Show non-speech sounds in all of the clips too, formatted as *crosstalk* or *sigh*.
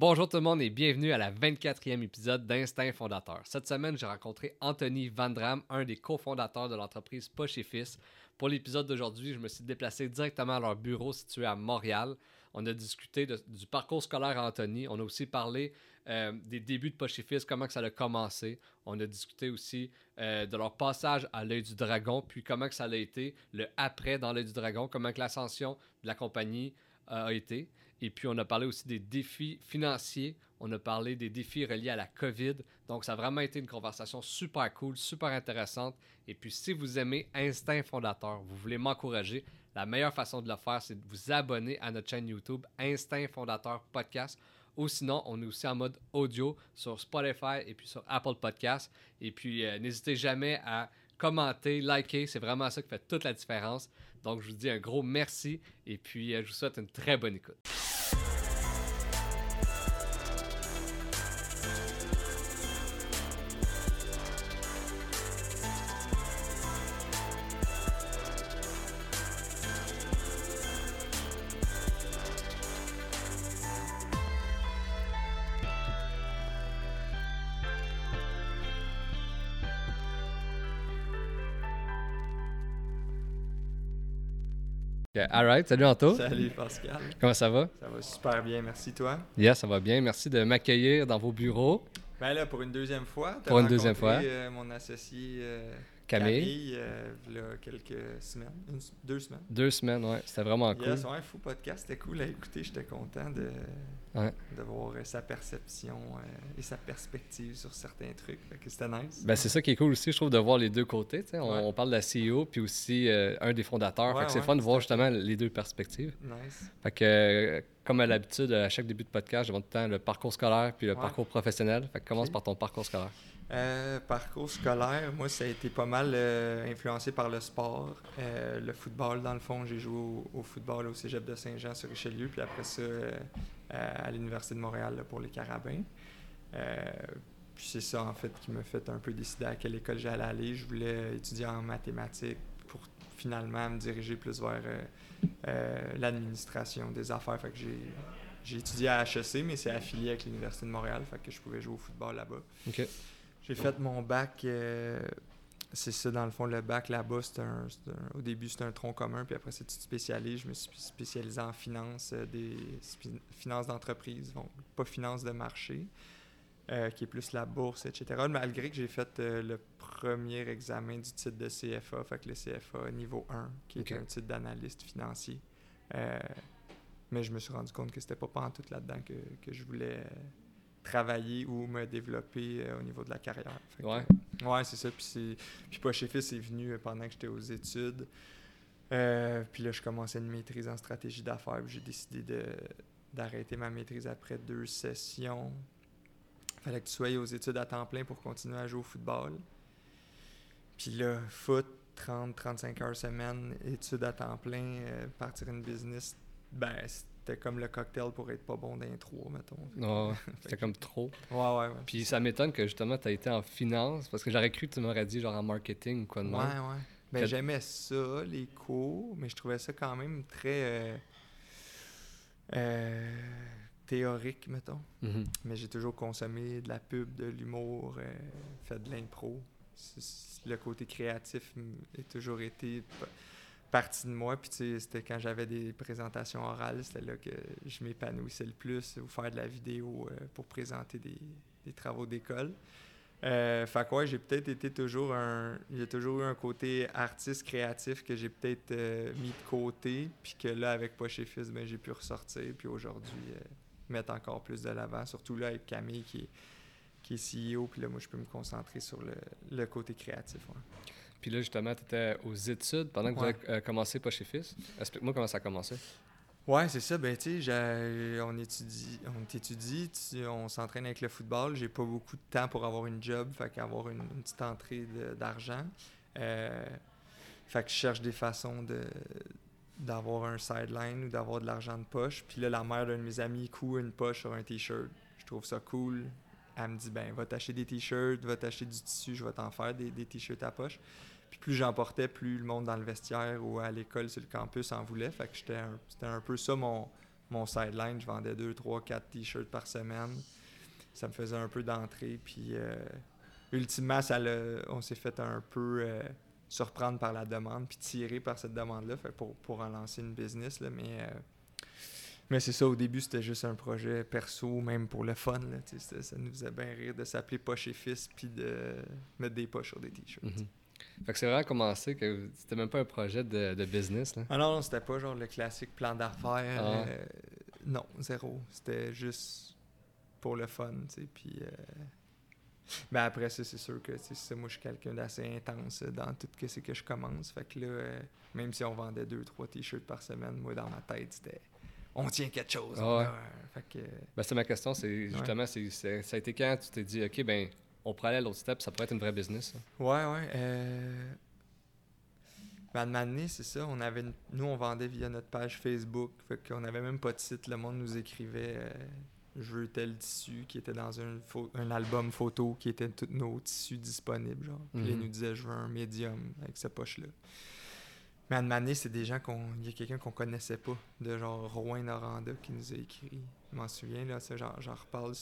Bonjour tout le monde et bienvenue à la 24e épisode d'Instinct Fondateur. Cette semaine, j'ai rencontré Anthony Vandram, un des cofondateurs de l'entreprise Poche. Pour l'épisode d'aujourd'hui, je me suis déplacé directement à leur bureau situé à Montréal. On a discuté du parcours scolaire à Anthony. On a aussi parlé euh, des débuts de Poche et Fils, comment ça a commencé. On a discuté aussi euh, de leur passage à l'œil du dragon, puis comment que ça a été le après dans l'œil du dragon, comment que l'ascension de la compagnie euh, a été. Et puis, on a parlé aussi des défis financiers. On a parlé des défis reliés à la COVID. Donc, ça a vraiment été une conversation super cool, super intéressante. Et puis, si vous aimez Instinct Fondateur, vous voulez m'encourager, la meilleure façon de le faire, c'est de vous abonner à notre chaîne YouTube Instinct Fondateur Podcast. Ou sinon, on est aussi en mode audio sur Spotify et puis sur Apple Podcast. Et puis, euh, n'hésitez jamais à commenter, liker. C'est vraiment ça qui fait toute la différence. Donc, je vous dis un gros merci et puis euh, je vous souhaite une très bonne écoute. Alright, salut Anto. Salut Pascal. Comment ça va? Ça va super bien, merci toi. Yes, ça va bien. Merci de m'accueillir dans vos bureaux. Ben là, pour une deuxième fois. Pour une deuxième fois. Euh, mon associé euh, Camille. Camille euh, il y a quelques semaines. deux semaines. Deux semaines, ouais. C'était vraiment cool. Yes, un fou podcast. C'était cool à écouter. J'étais content de, de voir euh, sa perception euh, et sa perspective sur certains trucs. C'était nice. Ben, c'est ça qui est cool aussi, je trouve, de voir les deux côtés. On, parle de la CEO puis aussi un des fondateurs. c'est fun de voir justement les deux perspectives. Nice. Fait que, comme à l'habitude, à chaque début de podcast, je demande tout le temps le parcours scolaire puis le parcours professionnel. Fait que commence par ton parcours scolaire. Euh, parcours scolaire, moi, ça a été pas mal euh, influencé par le sport. Euh, le football, dans le fond, j'ai joué au, football au cégep de Saint-Jean sur Richelieu, puis après ça, à l'Université de Montréal pour les Carabins. puis c'est ça, en fait, qui m'a fait un peu décider à quelle école j'allais aller. Je voulais étudier en mathématiques pour finalement me diriger plus vers l'administration des affaires. Fait que j'ai étudié à HEC, mais c'est affilié avec l'Université de Montréal, fait que je pouvais jouer au football là-bas. J'ai fait mon bac, euh, c'est ça dans le fond, le bac là-bas, un, au début c'était un tronc commun, puis après c'est tout spécialisé. Je me suis spécialisé en finance, euh, des finances d'entreprise, donc pas finance de marché, euh, qui est plus la bourse, etc. Malgré que j'ai fait le premier examen du titre de CFA, fait que le CFA niveau 1, qui est un titre d'analyste financier. mais je me suis rendu compte que c'était pas en tout là-dedans que, que je voulais travailler ou me développer euh, au niveau de la carrière. ouais. ouais, c'est ça. Puis, puis Fils est venu euh, pendant que j'étais aux études. Euh, puis là, je commençais une maîtrise en stratégie d'affaires. J'ai décidé de, d'arrêter ma maîtrise après deux sessions. Fallait que tu sois aux études à temps plein pour continuer à jouer au football. Puis là, foot, 30-35 heures semaine, études à temps plein, partir une business, ben, c'était comme le cocktail pour être pas bon d'intro, mettons. Non, c'était comme trop. *laughs* Ouais, ouais, ouais. Puis ça m'étonne que justement tu as été en finance, parce que j'aurais cru que tu m'aurais dit genre en marketing ou quoi de Ouais, ouais. Ben, j'aimais ça, les cours, mais je trouvais ça quand même très euh, euh, théorique, mettons. Mm-hmm. Mais j'ai toujours consommé de la pub, de l'humour, euh, fait de l'impro. Le côté créatif a toujours été partie de moi. Puis, tu sais, c'était quand j'avais des présentations orales, c'était là que je m'épanouissais le plus, ou faire de la vidéo euh, pour présenter des, des travaux d'école. Euh, fait quoi, j'ai peut-être été toujours un. J'ai toujours eu un côté artiste créatif que j'ai peut-être euh, mis de côté, puis que là, avec Poche et Fils, ben, j'ai pu ressortir, puis aujourd'hui, mettre encore plus de l'avant, surtout là avec Camille qui est, qui est CEO, puis là, moi, je peux me concentrer sur le, le côté créatif. Puis là, justement, tu étais aux études pendant que vous avez euh, commencé pas chez Fils. Explique-moi comment ça a commencé. Ouais, c'est ça. Ben, tu sais, on étudie, on étudie, on s'entraîne avec le football. J'ai pas beaucoup de temps pour avoir une job, fait qu'avoir une, une petite entrée d'argent. Euh, fait que je cherche des façons de d'avoir un sideline ou d'avoir de l'argent de poche. Puis là, la mère d'un de mes amis coud une poche sur un t-shirt. Je trouve ça cool. Elle me dit, ben, va t'acheter des t-shirts, va t'acheter du tissu, je vais t'en faire des, des t-shirts à poche. Puis plus j'en portais, plus le monde dans le vestiaire ou à l'école sur le campus en voulait. Fait que c'était un, peu ça mon, mon sideline, je vendais 2, 3, 4 t-shirts par semaine. Ça me faisait un peu d'entrée. Puis, euh, ultimement, ça on s'est fait un peu euh, surprendre par la demande, puis tirer par cette demande-là pour, pour en lancer une business. Là, mais euh, mais c'est ça, au début, c'était juste un projet perso, même pour le fun. Là, ça nous faisait bien rire de s'appeler Poche et Fils, puis de mettre des poches sur des t-shirts. Mhm. Fait que c'est vraiment commencé que c'était même pas un projet de, de business. Là. Ah non, non c'était pas genre le classique plan d'affaires. Ah. Euh, non, zéro. C'était juste pour le fun, tu sais. Puis. Euh... *laughs* Ben après ça, c'est sûr que ça, moi je suis quelqu'un d'assez intense dans tout ce que je commence. Fait que là, euh, même si on vendait deux, trois t-shirts par semaine, moi dans ma tête, c'était on tient quelque chose. Ah ben, c'est ma question, c'est justement, c'est, ça a été quand tu t'es dit, OK, ben, on pourrait aller à l'autre step, ça pourrait être une vraie business. Ouais, ouais. Euh... Ben, c'est ça. On avait, nous, on vendait via notre page Facebook. Fait qu'on n'avait même pas de site. Le monde nous écrivait euh, Je veux tel tissu qui était dans un, un album photo qui était tous nos tissus disponibles. Genre. Puis il mhm. nous disait Je veux un médium avec cette poche-là. Mais à Mané, c'est des gens qu'on. Il y a quelqu'un qu'on connaissait pas, de genre Rouen Noranda qui nous a écrit. Je m'en souviens, là, ça, genre, j'en reparle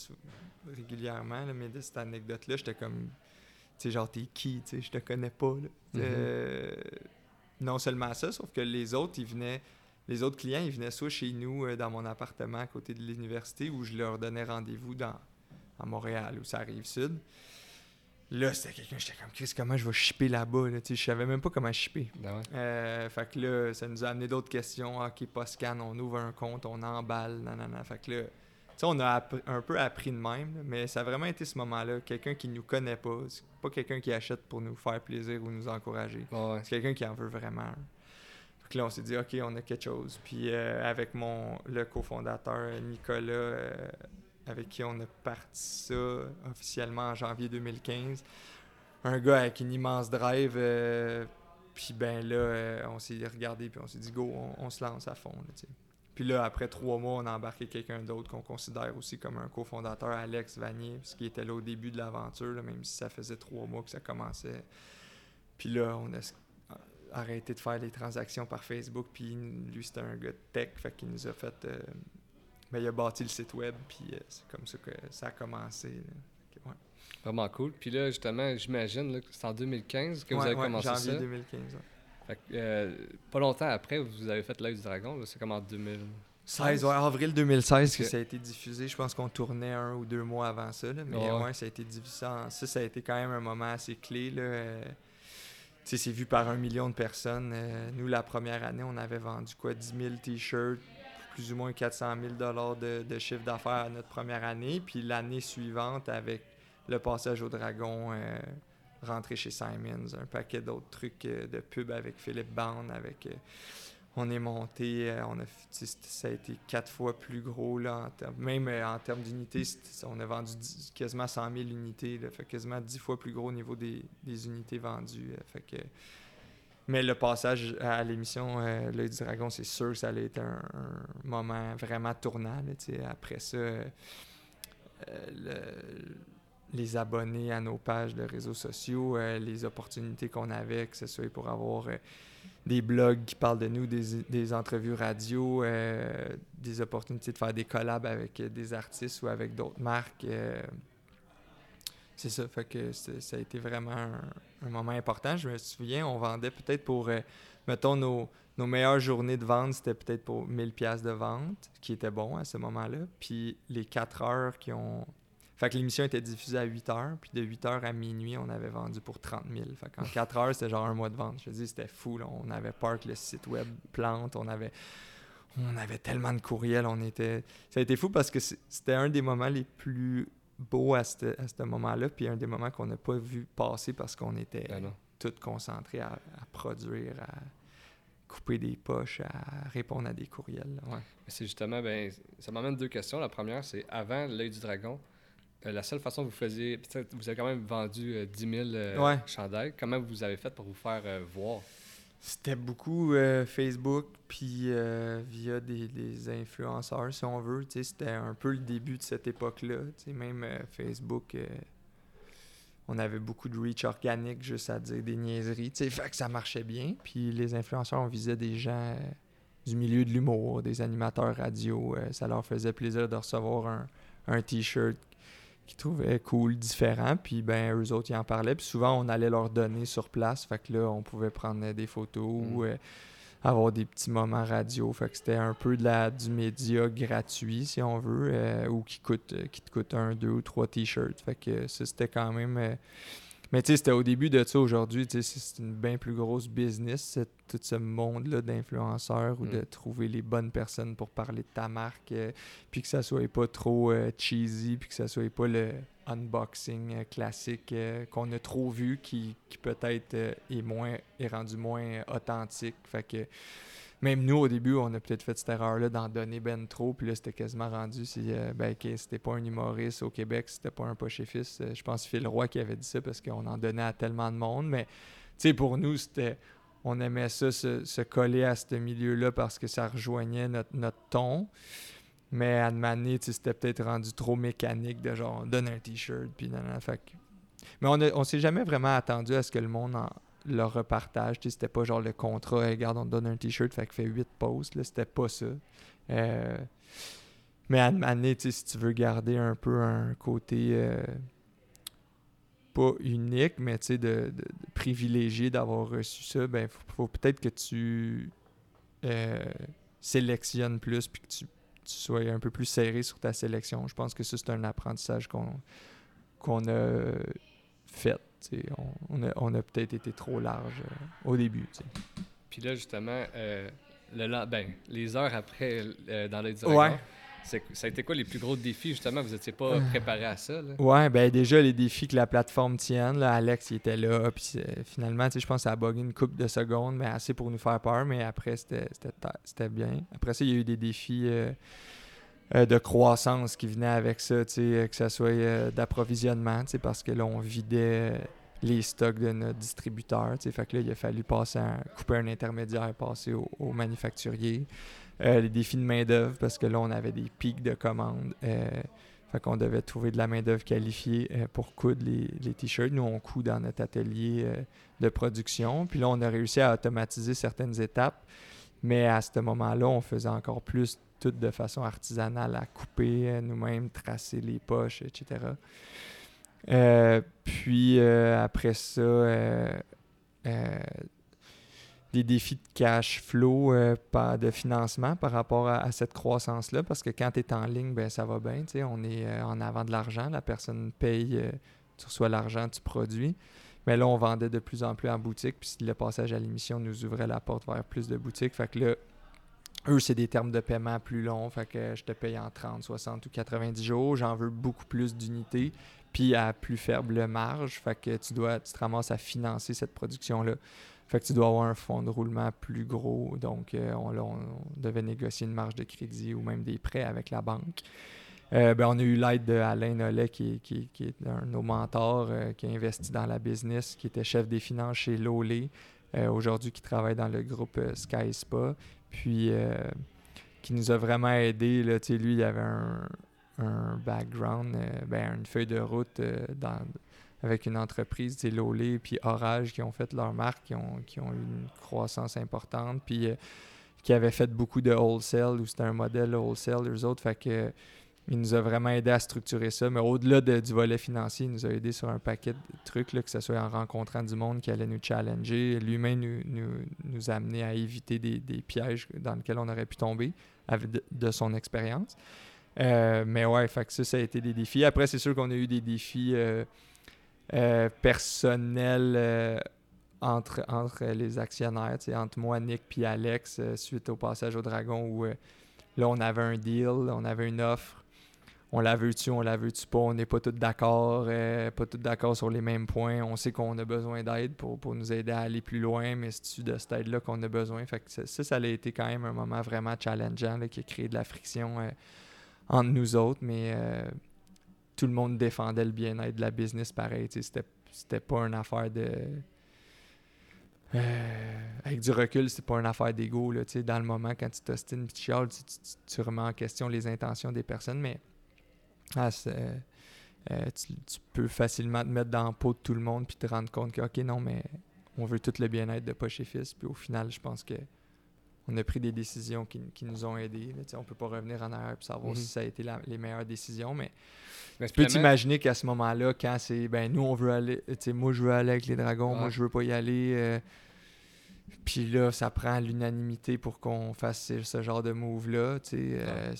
régulièrement, mais de cette anecdote-là, j'étais comme. Tu sais, genre, t'es qui, tu sais, je te connais pas, là. Mm-hmm. Euh, non seulement ça, sauf que les autres, ils venaient. Les autres clients, ils venaient soit chez nous, euh, dans mon appartement à côté de l'université, où je leur donnais rendez-vous dans, à Montréal, où ça arrive sud. Là, c'était quelqu'un, j'étais comme, Chris, comment je vais shipper là-bas? Là? Je savais même pas comment shipper. Ben euh, fait que là, ça nous a amené d'autres questions. Ok, pas scan, on ouvre un compte, on emballe, nanana. Fait que là, tu sais, on a un peu appris de même, mais ça a vraiment été ce moment-là. Quelqu'un qui nous connaît pas. C'est pas quelqu'un qui achète pour nous faire plaisir ou nous encourager. C'est quelqu'un qui en veut vraiment. Fait que là, on s'est dit, OK, on a quelque chose. Puis euh, avec mon le cofondateur Nicolas, euh, avec qui on a parti ça officiellement en janvier 2015. Un gars avec une immense drive. Euh, puis ben là, on s'est regardé, puis on s'est dit, go, on, se lance à fond. puis là, après trois mois, on a embarqué quelqu'un d'autre qu'on considère aussi comme un cofondateur, Alex Vanier, qui était là au début de l'aventure, même si ça faisait trois mois que ça commençait. Puis là, on a arrêté de faire les transactions par Facebook, puis lui, c'était un gars de tech, fait qu'il nous a fait euh, mais il a bâti le site web, puis euh, c'est comme ça que ça a commencé. Vraiment cool. Puis là, justement, j'imagine que c'est en 2015 que vous avez commencé janvier ça? 2015. Euh, pas longtemps après, vous avez fait l'œil du dragon. C'est comme en 2016. avril 2016 que ça a été diffusé. Je pense qu'on tournait un ou deux mois avant ça. mais ouais. ça a été diffusé. Ça, ça a été quand même un moment assez clé. Là. Euh, c'est vu par un million de personnes. nous, la première année, on avait vendu quoi 10 000 t-shirts, plus ou moins 400 000 de, de chiffre d'affaires à notre première année. Puis l'année suivante, avec le passage au dragon, euh, rentrer chez Simons, un paquet d'autres trucs euh, de pub avec Philippe Bound, avec... Euh, on est monté, on a, ça a été quatre fois plus gros, là, même en termes d'unités, on a vendu quasiment 100 000 unités, là, quasiment 10 fois plus gros au niveau des, des unités vendues. fait que mais le passage à l'émission euh, L'œil du dragon, c'est sûr que ça allait être un, moment vraiment tournant. après ça, euh, les abonnés à nos pages de réseaux sociaux, euh, les opportunités qu'on avait, que ce soit pour avoir des blogs qui parlent de nous, des, des entrevues radio, des opportunités de faire des collabs avec des artistes ou avec d'autres marques c'est ça, fait que ça a été vraiment un, moment important. Je me souviens, on vendait peut-être pour, euh, mettons, nos, nos, meilleures journées de vente, c'était peut-être pour 1000 pièces de vente, qui était bon à ce moment-là. Puis les 4 heures qui ont... Fait que l'émission était diffusée à 8 heures, puis de 8 heures à minuit, on avait vendu pour 30 000. Fait qu'en 4 heures, c'était genre un mois de vente. Je te dis, c'était fou. On avait Park, le site web, Plante, on avait on avait tellement de courriels, on était... Ça a été fou parce que c'était un des moments les plus beau à ce moment-là, puis un des moments qu'on n'a pas vu passer parce qu'on était ben tous concentrés à, produire, à couper des poches, à répondre à des courriels. Ouais. C'est justement, ben, ça m'amène deux questions. La première, c'est avant l'œil du dragon, la seule façon que vous faisiez, vous avez quand même vendu 10 000 euh, chandails. Comment vous avez fait pour vous faire euh, voir? C'était beaucoup euh, Facebook, puis euh, via des, influenceurs, si on veut. C'était un peu le début de cette époque-là. Même euh, Facebook, on avait beaucoup de reach organique, juste à dire des niaiseries. Fait que ça marchait bien. Puis les influenceurs, on visait des gens du milieu de l'humour, des animateurs radio. ça leur faisait plaisir de recevoir un, un t-shirt qu'ils trouvaient cool, différent. Puis ben, eux autres, ils en parlaient. Puis souvent, on allait leur donner sur place. Fait que là, on pouvait prendre des photos ou mm. avoir des petits moments radio. Fait que c'était un peu de la, du média gratuit, si on veut, ou qui, coûte, qui te coûte un, deux ou trois t-shirts. Fait que ça, c'était quand même mais tu sais, c'était au début de ça. Aujourd'hui, tu sais, c'est une bien plus grosse business, tout ce monde-là d'influenceurs ou de mm. trouver les bonnes personnes pour parler de ta marque, euh, puis que ça soit pas trop euh, cheesy, puis que ça soit pas le unboxing euh, classique qu'on a trop vu, qui, qui peut-être est moins est rendu moins authentique. Fait que même nous, au début, on a peut-être fait cette erreur-là d'en donner ben trop, puis là, c'était quasiment rendu si, euh, ben, c'était pas un humoriste au Québec, c'était pas un poche fils. Euh, je pense que Phil Roy qui avait dit ça parce qu'on en donnait à tellement de monde, mais, tu sais, pour nous, c'était. On aimait ça, se, coller à ce milieu-là parce que ça rejoignait notre, ton. Mais à de c'était peut-être rendu trop mécanique de genre, on donne un t-shirt, puis non, non, fait Mais on, on s'est jamais vraiment attendu à ce que le monde en, leur repartage. C'était pas genre le contrat, regarde, on te donne un t-shirt, fait que fait 8 posts. C'était pas ça. Euh, mais à année, si tu veux garder un peu un côté euh, pas unique, mais de, de, privilégié d'avoir reçu ça, ben faut, peut-être que tu euh, sélectionnes plus puis que tu, sois un peu plus serré sur ta sélection. Je pense que ça, c'est un apprentissage qu'on qu'on a fait on, a, peut-être été trop large euh, au début. Puis là, justement, euh, le, ben, les heures après euh, dans le directeur, ça a été quoi les plus gros défis, justement? Vous n'étiez pas préparé à ça? Là? Ouais, ben déjà, les défis que la plateforme tienne. Là, Alex, il était là. Puis finalement, je pense que ça a bugué une coupe de secondes, mais assez pour nous faire peur. Mais après, c'était bien. Après ça, il y a eu des défis de croissance qui venait avec ça, que ce soit euh, d'approvisionnement, parce que là, on vidait les stocks de notre distributeur. Fait que là, il a fallu passer couper un intermédiaire, passer au, manufacturier. Euh, les défis de main-d'œuvre, parce que là, on avait des pics de commandes. fait qu'on devait trouver de la main-d'œuvre qualifiée pour coudre les, les t-shirts. Nous, on coud dans notre atelier de production. Puis là, on a réussi à automatiser certaines étapes. Mais à ce moment-là, on faisait encore plus tout de façon artisanale à couper euh, nous-mêmes, tracer les poches, etc. Euh, puis euh, après ça, des défis de cash flow, pas de financement par rapport à, cette croissance-là, parce que quand tu es en ligne, ben, ça va bien, on est en avant de l'argent, la personne paye, tu reçois l'argent, tu produis. Mais là, on vendait de plus en plus en boutique, puis le passage à l'émission nous ouvrait la porte vers plus de boutiques. Fait que là, eux, c'est des termes de paiement plus longs, fait que je te paye en 30, 60 ou 90 jours. J'en veux beaucoup plus d'unités, puis à plus faible marge. Fait que tu dois, te ramasses à financer cette production-là. Fait que tu dois avoir un fonds de roulement plus gros. Donc, euh, on, devait négocier une marge de crédit ou même des prêts avec la banque. Euh, ben, on a eu l'aide d'Alain Nollet, qui, est un de nos mentors, euh, qui a investi dans la business, qui était chef des finances chez Lolé, aujourd'hui qui travaille dans le groupe Sky Spa, puis qui nous a vraiment aidé. Là, lui, il avait un, background, euh, ben, une feuille de route euh, avec une entreprise, Lolé puis Orage, qui ont fait leur marque, qui ont, qui ont eu une croissance importante, puis qui avaient fait beaucoup de wholesale, ou c'était un modèle wholesale, eux autres. Fait que il nous a vraiment aidé à structurer ça. Mais au-delà du volet financier, il nous a aidé sur un paquet de trucs, là, que ce soit en rencontrant du monde qui allait nous challenger, lui-même nous, nous, nous, amener à éviter des, pièges dans lesquels on aurait pu tomber avec de, son expérience. Euh, mais ouais, fait que ça, ça a été des défis. Après, c'est sûr qu'on a eu des défis euh, euh, personnels entre, entre les actionnaires, entre moi, Nick puis Alex, suite au passage au Dragon où là, on avait un deal, on avait une offre on la veut-tu, on la veut-tu pas, on n'est pas tous d'accord, pas tous d'accord sur les mêmes points. On sait qu'on a besoin d'aide pour, nous aider à aller plus loin, mais c'est de cette aide-là qu'on a besoin? Fait que ça, ça, a été quand même un moment vraiment challengeant qui a créé de la friction entre nous autres, mais euh, tout le monde défendait le bien-être de la business pareil. C'était, pas une affaire de. avec du recul, c'est pas une affaire d'ego. Dans le moment, quand tu t'ostines et tu, tu remets en question les intentions des personnes, mais ah, euh, tu, peux facilement te mettre dans la peau de tout le monde puis te rendre compte que, OK, non, mais on veut tout le bien-être de Poche et Fils. Puis au final, je pense que on a pris des décisions qui, qui nous ont aidés. Là, on peut pas revenir en arrière et savoir Mhm. si ça a été la- les meilleures décisions, mais Mais tu peux t'imaginer qu'à ce moment-là, quand c'est ben nous on veut aller, tu sais, moi je veux aller avec les dragons, moi je veux pas y aller. euh, puis là, ça prend l'unanimité pour qu'on fasse ce, genre de move-là. euh,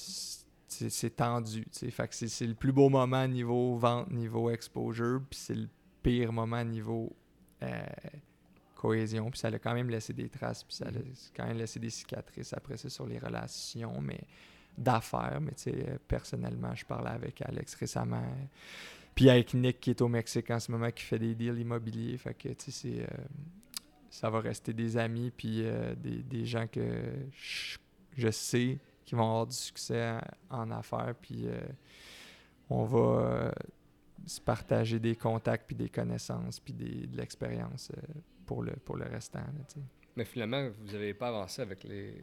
c'est tendu. tu sais. Fait que c'est c'est le plus beau moment niveau vente, niveau exposure, puis c'est le pire moment niveau euh, cohésion. Puis ça a quand même laissé des traces, puis ça a Mhm. quand même laissé des cicatrices après ça sur les relations, mais d'affaires. Mais tu sais, euh, personnellement, je parlais avec Alex récemment. Puis avec Nick qui est au Mexique en ce moment, qui fait des deals immobiliers. Fait que tu sais, c'est, euh, ça va rester des amis, puis euh, des, des gens que je, je sais qui vont avoir du succès en, en affaires. Puis euh, on va se partager des contacts, puis des connaissances, puis des- de l'expérience pour, le, pour le restant. là. Mais finalement, vous n'avez pas avancé avec les.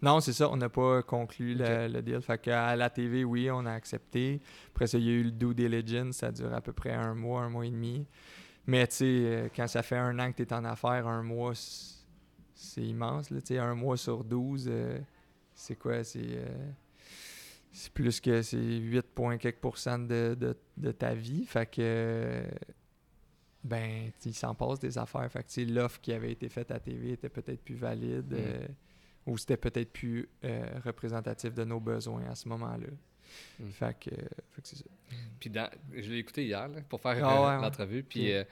Non, c'est ça, on n'a pas conclu le, deal. Fait qu'à la TV, oui, on a accepté. Après ça, il y a eu le due diligence, ça dure à peu près un mois, un mois et demi. Mais tu sais, euh, quand ça fait un an que tu es en affaires, un mois, c'est immense. Là, un mois sur 12, euh, c'est quoi? C'est euh, c'est plus que c'est 8 points quelques pourcents de, de, de ta vie. Fait que, ben, il s'en passe des affaires. Fait que, l'offre qui avait été faite à TV était peut-être plus valide. Mm. euh, ou c'était peut-être plus euh, représentatif de nos besoins à ce moment-là. Mm. Fait que, fait que c'est ça. Puis dans... je l'ai écouté hier là, pour faire Ah euh, ouais, ouais. l'entrevue. Puis euh,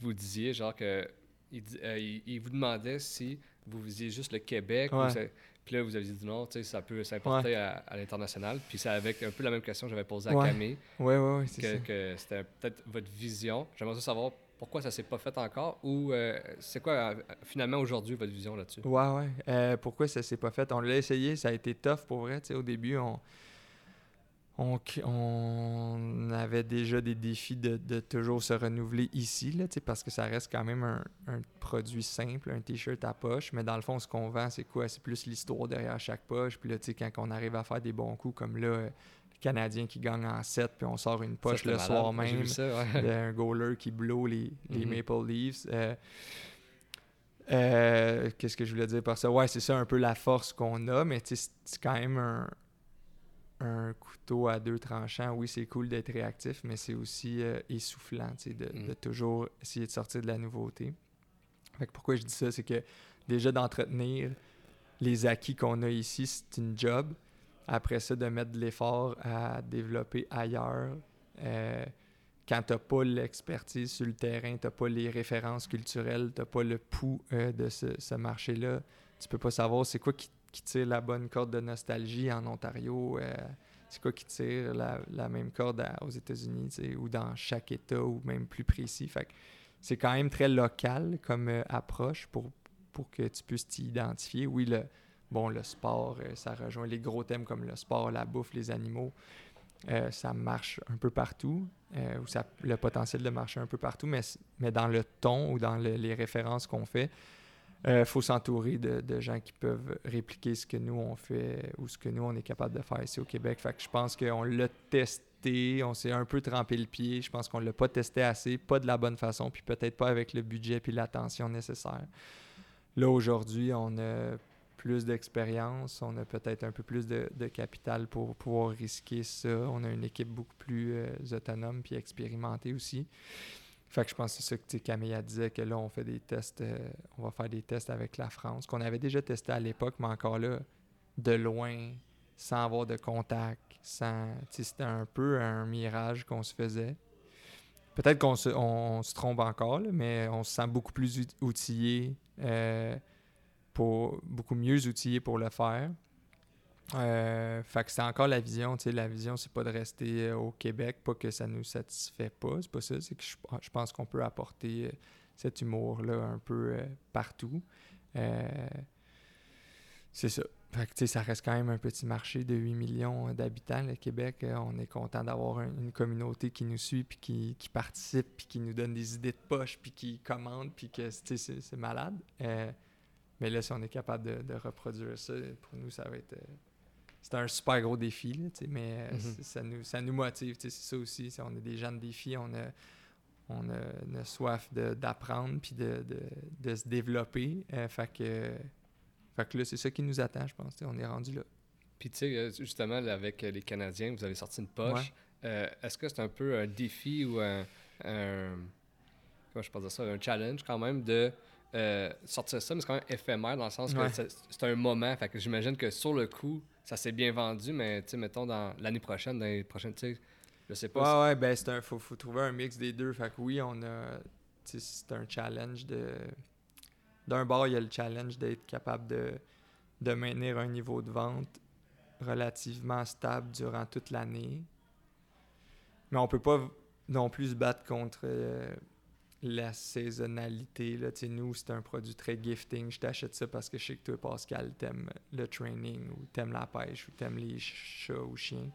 vous disiez genre que. Il, euh, il- il vous demandait si vous visiez juste le Québec. ou Ouais. Puis là, vous aviez dit non, tu sais, ça peut s'importer à, à l'international. Puis c'est avec un peu la même question que j'avais posée à Ouais. Camille, Ouais, ouais, ouais, c'est que, ça. que c'était peut-être votre vision. J'aimerais savoir pourquoi ça s'est pas fait encore ou euh, c'est quoi euh, finalement aujourd'hui votre vision là-dessus? Ouais, ouais. Euh, pourquoi ça s'est pas fait? On l'a essayé, ça a été tough pour vrai. au début, on, on, avait déjà des défis de, de toujours se renouveler ici, là, parce que ça reste quand même un, un produit simple, un t-shirt à poche. Mais dans le fond, ce qu'on vend, c'est quoi? C'est plus l'histoire derrière chaque poche. Puis là, quand on arrive à faire des bons coups, comme là, Canadien qui gagne en 7, puis on sort une poche Ça, le soir même ça, ouais. d'un goaler qui blow les, les Mhm. Maple Leafs. Euh, euh, Qu'est-ce que je voulais dire par ça? Ouais, c'est ça un peu la force qu'on a, mais c'est quand même un, un couteau à deux tranchants. Oui, c'est cool d'être réactif, mais c'est aussi euh, essoufflant de, Mm. de toujours essayer de sortir de la nouveauté. Fait que pourquoi je dis ça, c'est que déjà d'entretenir les acquis qu'on a ici, c'est une job. Après ça, de mettre de l'effort à développer ailleurs. Euh, quand tu n'as pas l'expertise sur le terrain, tu n'as pas les références culturelles, tu n'as pas le pouls euh, de ce, marché-là, tu peux pas savoir c'est quoi qui, tire la bonne corde de nostalgie en Ontario, euh, c'est quoi qui tire la, même corde aux États-Unis, ou dans chaque État, ou même plus précis. C'est quand même très local comme approche pour, pour que tu puisses t'y identifier. Oui, le, bon, le sport, euh, ça rejoint les gros thèmes comme le sport, la bouffe, les animaux. Euh, ça marche un peu partout, euh, ou ça le potentiel de marcher un peu partout, mais, mais dans le ton ou dans le- les références qu'on fait, il faut s'entourer de, gens qui peuvent répliquer ce que nous on fait ou ce que nous on est capable de faire ici au Québec. Je pense qu'on l'a testé, on s'est un peu trempé le pied. Je pense qu'on l'a pas testé assez, pas de la bonne façon, puis peut-être pas avec le budget puis l'attention nécessaire. Là aujourd'hui, on a plus d'expérience, on a peut-être un peu plus de, capital pour pouvoir risquer ça. On a une équipe beaucoup plus euh, autonome puis expérimentée aussi. Fait que je pense que c'est ça que elle disait que là, on fait des tests, euh, on va faire des tests avec la France, qu'on avait déjà testé à l'époque, mais encore là, de loin, sans avoir de contact, sans. C'était un peu un mirage qu'on se faisait. Peut-être qu'on se, trompe encore, mais on se sent beaucoup plus out- outillé, euh, beaucoup mieux outillé pour le faire. Euh, fait que c'est encore la vision, tu sais, la vision c'est pas de rester euh, au Québec, pas que ça nous satisfait pas, c'est pas ça, c'est que je, pense qu'on peut apporter euh, cet humour-là un peu partout. C'est ça. Fait que, ça reste quand même un petit marché de 8 millions d'habitants, le Québec. On est content d'avoir un- une communauté qui nous suit, puis qui, participe, puis qui nous donne des idées de poche, puis qui commande, puis que, c'est malade. Mais là, si on est capable de, de reproduire ça, pour nous, ça va être... euh, c'est un super gros défi, là, mais euh, Mhm. ça, nous, ça nous motive. C'est ça aussi. On a des gens de défi, on a, on a, a soif de- d'apprendre puis de, de, de se développer. Euh, fait que, fait Fait que là, c'est ça qui nous attend, je pense. On est rendu là. Puis, tu sais, justement, avec les Canadiens, vous avez sorti une poche. Euh, est-ce que c'est un peu un défi ou un. comment je pense ça Un challenge quand même de. Sortir ça, mais c'est quand même éphémère dans le sens que c'est un moment. Fait que j'imagine que sur le coup, ça s'est bien vendu, mais tu sais, mettons, dans l'année prochaine, dans les prochaines, tu sais, je sais pas. Ouais, ouais, ben, c'est un, faut, faut trouver un mix des deux. Fait que oui, on a, c'est un challenge de, d'un bord, il y a le challenge d'être capable de, de maintenir un niveau de vente relativement stable durant toute l'année. Mais on peut pas non plus se battre contre euh, la saisonnalité. Là. nous, c'est un produit très gifting. Je t'achète ça parce que je sais que toi, Pascal, t'aimes le training ou t'aimes la pêche ou t'aimes les chats ou chiens.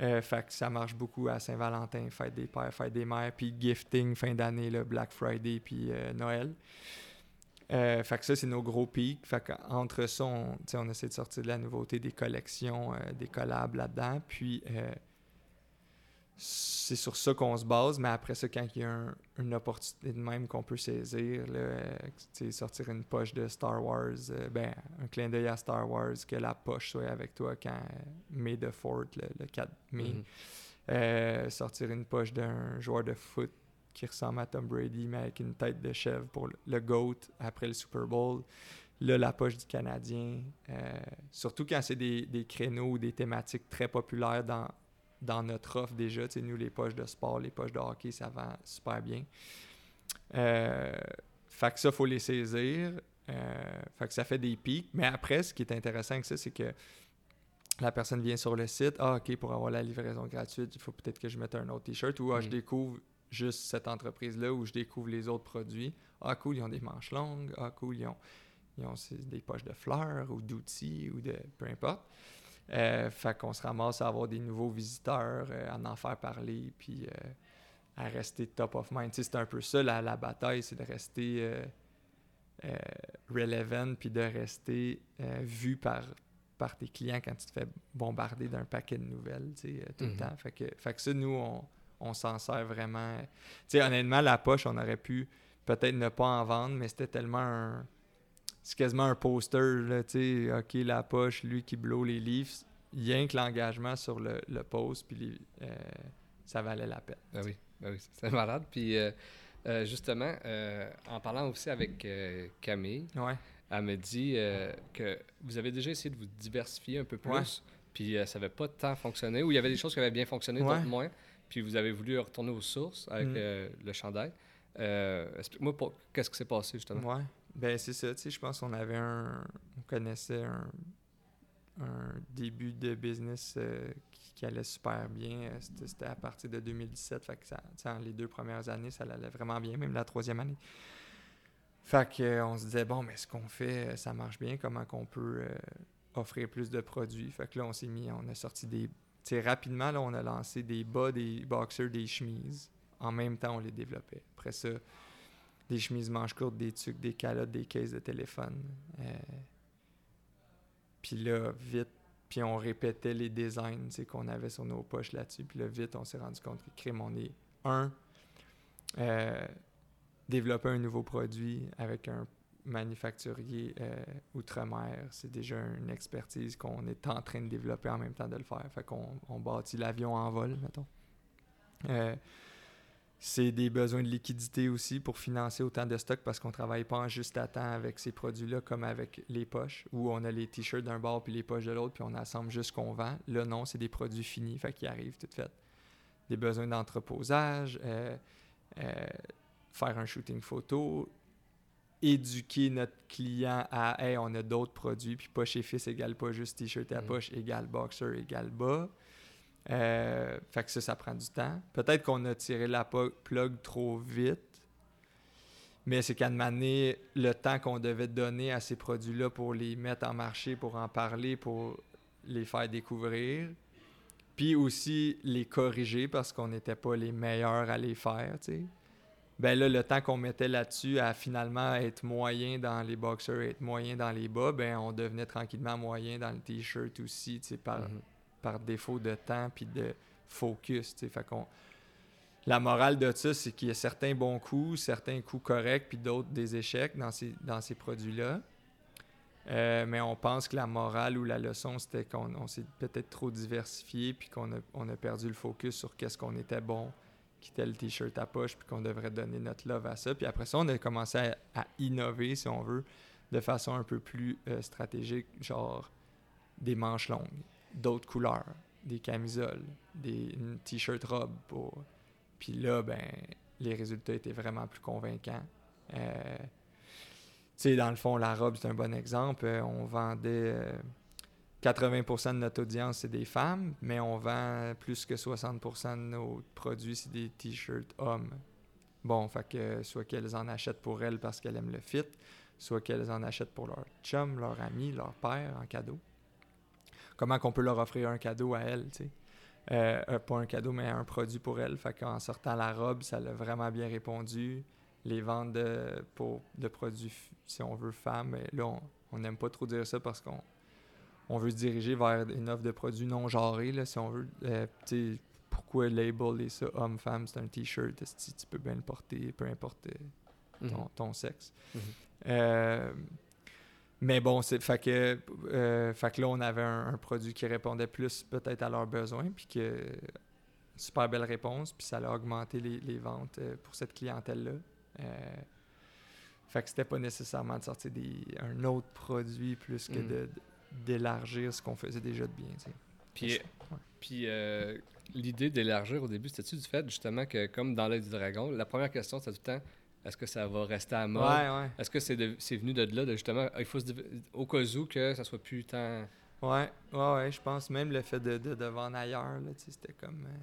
Euh, fait que ça marche beaucoup à Saint-Valentin, fête des pères, fête des mères, puis gifting fin d'année, Black Friday, puis euh, Noël. Euh, fait que ça, c'est nos gros pics. Fait qu'entre ça, on, on essaie de sortir de la nouveauté, des collections, des collabs là-dedans. Puis c'est sur ça qu'on se base. Mais après ça, quand il y a une opportunité de même qu'on peut saisir, là, sortir une poche de Star Wars, ben, un clin d'œil à Star Wars, que la poche soit avec toi quand May the 4 le, 4 mai. Mm-hmm. sortir une poche d'un joueur de foot qui ressemble à Tom Brady, mais avec une tête de chèvre pour le GOAT après le Super Bowl. Là, la poche du Canadien. Euh, surtout quand c'est des, des, créneaux ou des thématiques très populaires dans, dans notre offre déjà. Tu nous, les poches de sport, les poches de hockey, ça vend super bien. Euh, fait que ça, il faut les saisir. Euh, fait que ça fait des pics. Mais après, ce qui est intéressant avec ça, c'est que la personne vient sur le site. Ah, OK, pour avoir la livraison gratuite, il faut peut-être que je mette un autre T-shirt. Ou ah, je mm. découvre juste cette entreprise-là où je découvre les autres produits. Ah, cool, ils ont des manches longues. Ah, cool, ils ont, ils ont des poches de fleurs ou d'outils ou de peu importe. Euh, fait qu'on se ramasse à avoir des nouveaux visiteurs, euh, à en faire parler, puis euh, à rester top of mind. C'est un peu ça, la, la bataille, c'est de rester relevant, puis de rester vu par, par tes clients quand tu te fais bombarder d'un paquet de nouvelles, tout le mm-hmm. temps. Fait que, fait que ça, nous, on, on s'en sert vraiment. Honnêtement, la poche, on aurait pu peut-être ne pas en vendre, mais c'était tellement un. C'est quasiment un poster, là, tu sais, OK, la poche, lui qui blow les livres, rien que l'engagement sur le, le post, puis euh, ça valait la peine. Ben oui, ben oui c'est malade. Puis euh, euh, justement, en parlant aussi avec Camille, elle me dit que vous avez déjà essayé de vous diversifier un peu plus, puis ça n'avait pas tant fonctionné, ou il y avait des choses qui avaient bien fonctionné, d'autres moins puis vous avez voulu retourner aux sources avec mm. le chandail. Explique-moi qu'est-ce qui s'est passé justement? Ben c'est ça, tu sais, je pense qu'on avait un. On connaissait un, début de business euh, qui, allait super bien. C'était à partir de 2017, fait que ça, les deux premières années, ça allait vraiment bien, même la troisième année. Fait qu'on se disait, bon, mais ce qu'on fait, ça marche bien, comment qu'on peut offrir plus de produits? Fait que là, on s'est mis, on a sorti des, rapidement, là, on a lancé des bas, des boxers, des chemises. En même temps, on les développait. Après ça, des chemises manches courtes, des tucs, des calottes, des cases de téléphone. Euh, puis là, vite, puis on répétait les designs qu'on avait sur nos poches là-dessus. Puis là, vite, on s'est rendu compte que crime, on est un, euh, développer un nouveau produit avec un manufacturier euh, outre-mer, c'est déjà une expertise qu'on est en train de développer en même temps de le faire. Fait qu'on on bâtit l'avion en vol, mettons. C'est des besoins de liquidité aussi pour financer autant de stocks parce qu'on travaille pas en juste à temps avec ces produits-là comme avec les poches où on a les t-shirts d'un bord puis les poches de l'autre puis on assemble juste ce qu'on vend. Là, non, c'est des produits finis, fait qu'ils arrivent tout fait. Des besoins d'entreposage, euh, faire un shooting photo, éduquer notre client à Hey, on a d'autres produits, puis poche et fils égale pas juste t-shirt à mm. poche égale boxer égale bas. Euh, fait que ça, ça prend du temps. Peut-être qu'on a tiré la plug trop vite, mais c'est qu'à demander le temps qu'on devait donner à ces produits-là pour les mettre en marché, pour en parler, pour les faire découvrir, puis aussi les corriger parce qu'on n'était pas les meilleurs à les faire, tu sais ben là, le temps qu'on mettait là-dessus à finalement être moyen dans les boxers, être moyen dans les bas, ben on devenait tranquillement moyen dans le t-shirt aussi, tu sais, par, mhm. Par défaut de temps puis de focus. La morale de ça, c'est qu'il y a certains bons coups, certains coups corrects, puis d'autres des échecs dans ces, dans ces produits-là. Euh, mais on pense que la morale ou la leçon, c'était qu'on s'est peut-être trop diversifié, puis qu'on a, on a perdu le focus sur qu'est-ce qu'on était bon, qui était le t-shirt à poche, puis qu'on devrait donner notre love à ça. Puis après ça, on a commencé à, innover, si on veut, de façon un peu plus euh, stratégique, genre des manches longues, d'autres couleurs, des camisoles, des t-shirt robe. Pour... Puis là, ben, les résultats étaient vraiment plus convaincants. Euh, sais, dans le fond, la robe, c'est un bon exemple. Euh, on vendait 80% euh, de notre audience, c'est des femmes, mais on vend plus que 60% de nos produits, c'est des t-shirts hommes. Bon, fait que soit qu'elles en achètent pour elles parce qu'elles aiment le fit, soit qu'elles en achètent pour leur chum, leur ami, leur père en cadeau. Comment qu'on peut leur offrir un cadeau à elles, tu sais? Euh, pas un cadeau, mais un produit pour elles. Fait qu'en sortant la robe, ça l'a vraiment bien répondu les ventes de, pour, de produits, si on veut, femmes. là, on n'aime pas trop dire ça parce qu'on on veut se diriger vers une offre de produits non genrés, là, si on veut. Euh, pourquoi label ça homme-femme, c'est un t-shirt, tu peux bien le porter, peu importe euh, mhm. ton, sexe. Mhm. Euh, mais bon, c'est fait que, fait que là, on avait un, produit qui répondait plus peut-être à leurs besoins, puis que super belle réponse, puis ça a augmenté les, les ventes pour cette clientèle-là. Euh, fait que c'était pas nécessairement de sortir des, un autre produit plus que mm. d'élargir ce qu'on faisait déjà de bien. Puis, puis euh, l'idée d'élargir au début, c'était-tu du fait justement que, comme dans l'œil du dragon, la première question, c'était tout le temps est-ce que ça va rester à mode? Est-ce que c'est, c'est venu de là, de justement, il faut se, au cas où que ça soit plus tant. Ouais, ouais, ouais, je pense même le fait de, de, vendre ailleurs, là, c'était comme. Euh,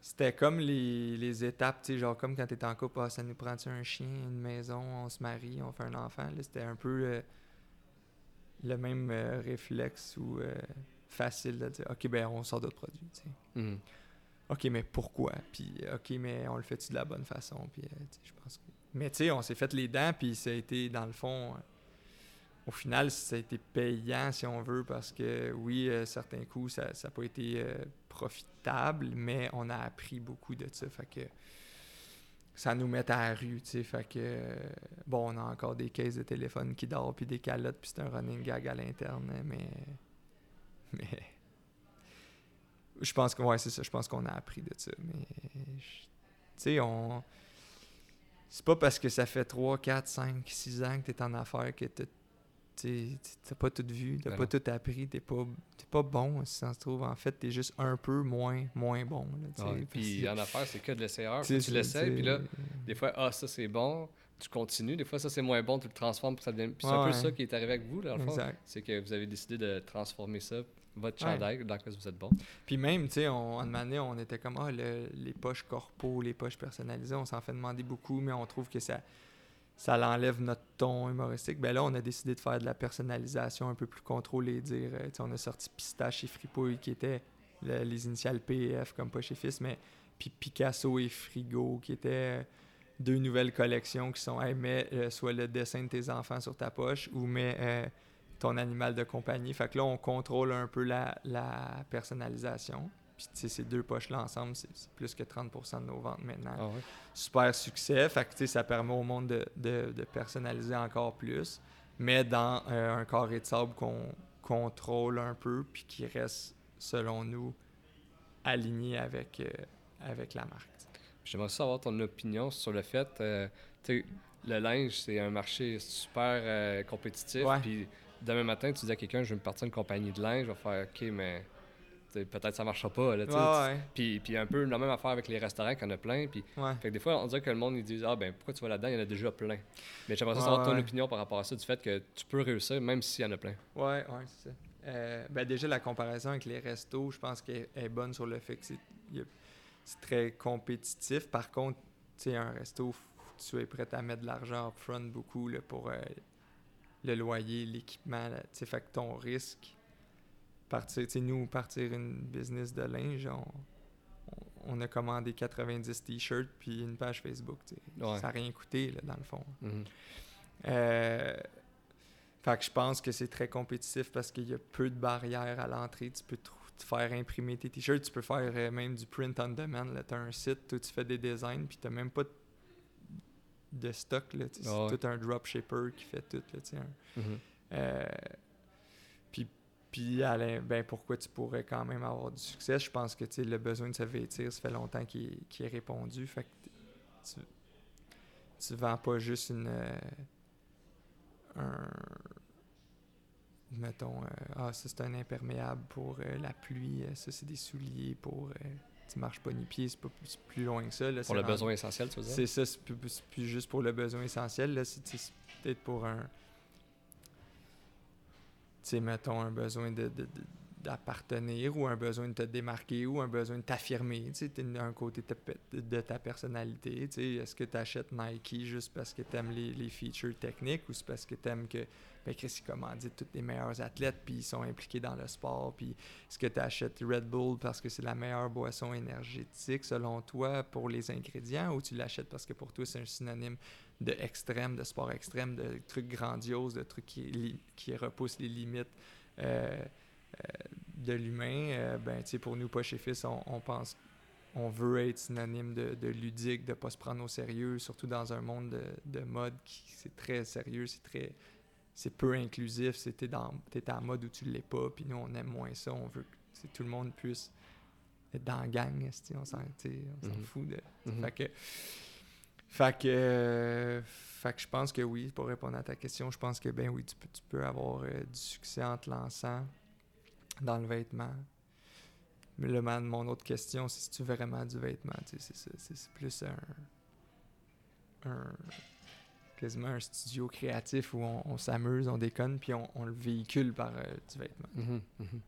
c'était comme les, les étapes, tu sais, genre comme quand t'es en couple, ah, ça nous prend un chien, une maison, on se marie, on fait un enfant. C'était un peu euh, le même euh, réflexe ou facile de dire, OK, ben on sort d'autres produits, tu sais. Mm. OK, mais pourquoi? Puis, OK, mais on le fait-tu de la bonne façon? Puis, je pense que... Mais tu sais, on s'est fait les dents, puis ça a été, dans le fond, au final, ça a été payant, si on veut, parce que oui, certains coups, ça n'a pas été profitable, mais on a appris beaucoup de ça. Fait que ça nous met à la rue, tu sais. Fait que, bon, on a encore des caisses de téléphone qui dorment, puis des calottes, puis c'est un running gag à l'interne, mais. *laughs* Mais. Je pense que, ouais, c'est ça. Je pense qu'on a appris de ça. Mais. Tu sais, on. C'est pas parce que ça fait 3, 4, 5, 6 ans que tu es en affaires que tu t'as pas tout vu, t'as ben pas tout appris, t'es pas, pas bon si ça se trouve. En fait, t'es juste un peu moins, moins bon. Là, puis en affaires, c'est que de l'essayeur. Tu l'essayes, puis là, des fois, ah, ça c'est bon, tu continues. Des fois, ça c'est moins bon, tu le transformes pour que ça devienne. Puis c'est un peu ça qui est arrivé avec vous, dans le fond. C'est que vous avez décidé de transformer ça, votre chandail, dans lequel vous êtes bon. Puis même, tu sais, en année, on était comme, ah, les poches corpo, les poches personnalisées, on s'en fait demander beaucoup, mais on trouve que ça ça l'enlève notre ton humoristique. Ben là, on a décidé de faire de la personnalisation un peu plus contrôlée, dire, euh, on a sorti Pistache et Fripouille qui étaient les initiales PF comme pas chez Fils, mais puis Picasso et Frigo qui étaient euh, deux nouvelles collections qui sont hey, mets euh, soit le dessin de tes enfants sur ta poche ou mets ton animal de compagnie. Fait que là, on contrôle un peu la, la personnalisation. Puis, ces deux poches-là ensemble, c'est plus que 30% de nos ventes maintenant. Ah Super succès. Fait que, ça permet au monde de, de, personnaliser encore plus, mais dans euh, un carré de sable qu'on contrôle un peu, puis qui reste, selon nous, aligné avec, euh, avec la marque. J'aimerais savoir ton opinion sur le fait, euh, le linge, c'est un marché super compétitif. Puis demain matin, tu dis à quelqu'un, je vais me partir une compagnie de linge, je vais faire, OK, mais peut-être ça marchera pas. Là, Puis, puis un peu la même affaire avec les restaurants, qu'il y en a plein. Puis, fait que des fois, on dirait que le monde, ils disent Ah, ben pourquoi tu vas là-dedans, il y en a déjà plein. Mais j'aimerais savoir ton opinion par rapport à ça, du fait que tu peux réussir même s'il y en a plein. Ouais, ouais, c'est ça. Euh, ben déjà, la comparaison avec les restos, je pense qu'elle est bonne sur le fait que c'est très compétitif. Par contre, tu sais, un resto, tu es prêt à mettre de l'argent upfront beaucoup là, pour euh, le loyer, l'équipement. Fait que ton risque partir, nous, partir une business de linge, on, a commandé 90 t-shirts puis une page Facebook. Ça n'a rien coûté, là, dans le fond. Mm-hmm. Euh, fait que je pense que c'est très compétitif parce qu'il y a peu de barrières à l'entrée. Tu peux te faire imprimer tes t-shirts, tu peux faire euh, même du print on demand. Tu as un site, où tu fais des designs, puis tu n'as même pas de stock. C'est tout un dropshipper qui fait tout. Là, mm-hmm. puis, puis ben, pourquoi tu pourrais quand même avoir du succès? Je pense que le besoin de se vêtir, ça fait longtemps qu'il est répondu. Fait que tu, tu vends pas juste une. un, mettons, euh, ah, ça c'est un imperméable pour euh, la pluie, euh, ça c'est des souliers pour. Tu marches pas ni pied, c'est pas plus, plus, loin que ça. pour le besoin essentiel, tu veux dire? C'est ça, c'est plus, juste pour le besoin essentiel. Là, c'est peut-être pour un. Tu sais, mettons, un besoin de, d'appartenir ou un besoin de te démarquer ou un besoin de t'affirmer. Tu sais, un côté de, ta personnalité. Tu sais, est-ce que tu achètes Nike juste parce que tu aimes les, les, features techniques ou c'est parce que tu aimes que ben Chris, il dit tous les meilleurs athlètes, puis ils sont impliqués dans le sport. Puis est-ce que tu achètes Red Bull parce que c'est la meilleure boisson énergétique selon toi pour les ingrédients ou tu l'achètes parce que pour toi c'est un synonyme de extrême, de sport extrême, de trucs grandioses, de trucs qui, qui repoussent les limites euh, euh, de l'humain? Euh, ben, pour nous, pas chez Fils, on, pense on veut être synonyme de, ludique, de pas se prendre au sérieux, surtout dans un monde de, de mode qui c'est très sérieux, c'est très c'est peu inclusif, c'était dans t'es en mode où tu l'es pas, puis nous on aime moins ça, on veut que tout le monde puisse être dans la gang, on s'en mm fout de. Mhm. Fait que fait que, fait que je pense que oui, pour répondre à ta question, je pense que ben oui, tu peux, tu peux avoir euh, du succès en te lançant dans le vêtement. Mais le man, mon autre question, c'est si tu veux vraiment du vêtement, c'est plus un, un quasiment un studio créatif où on, s'amuse, on déconne, puis on, le véhicule par euh, du vêtement. Mhm, mhm.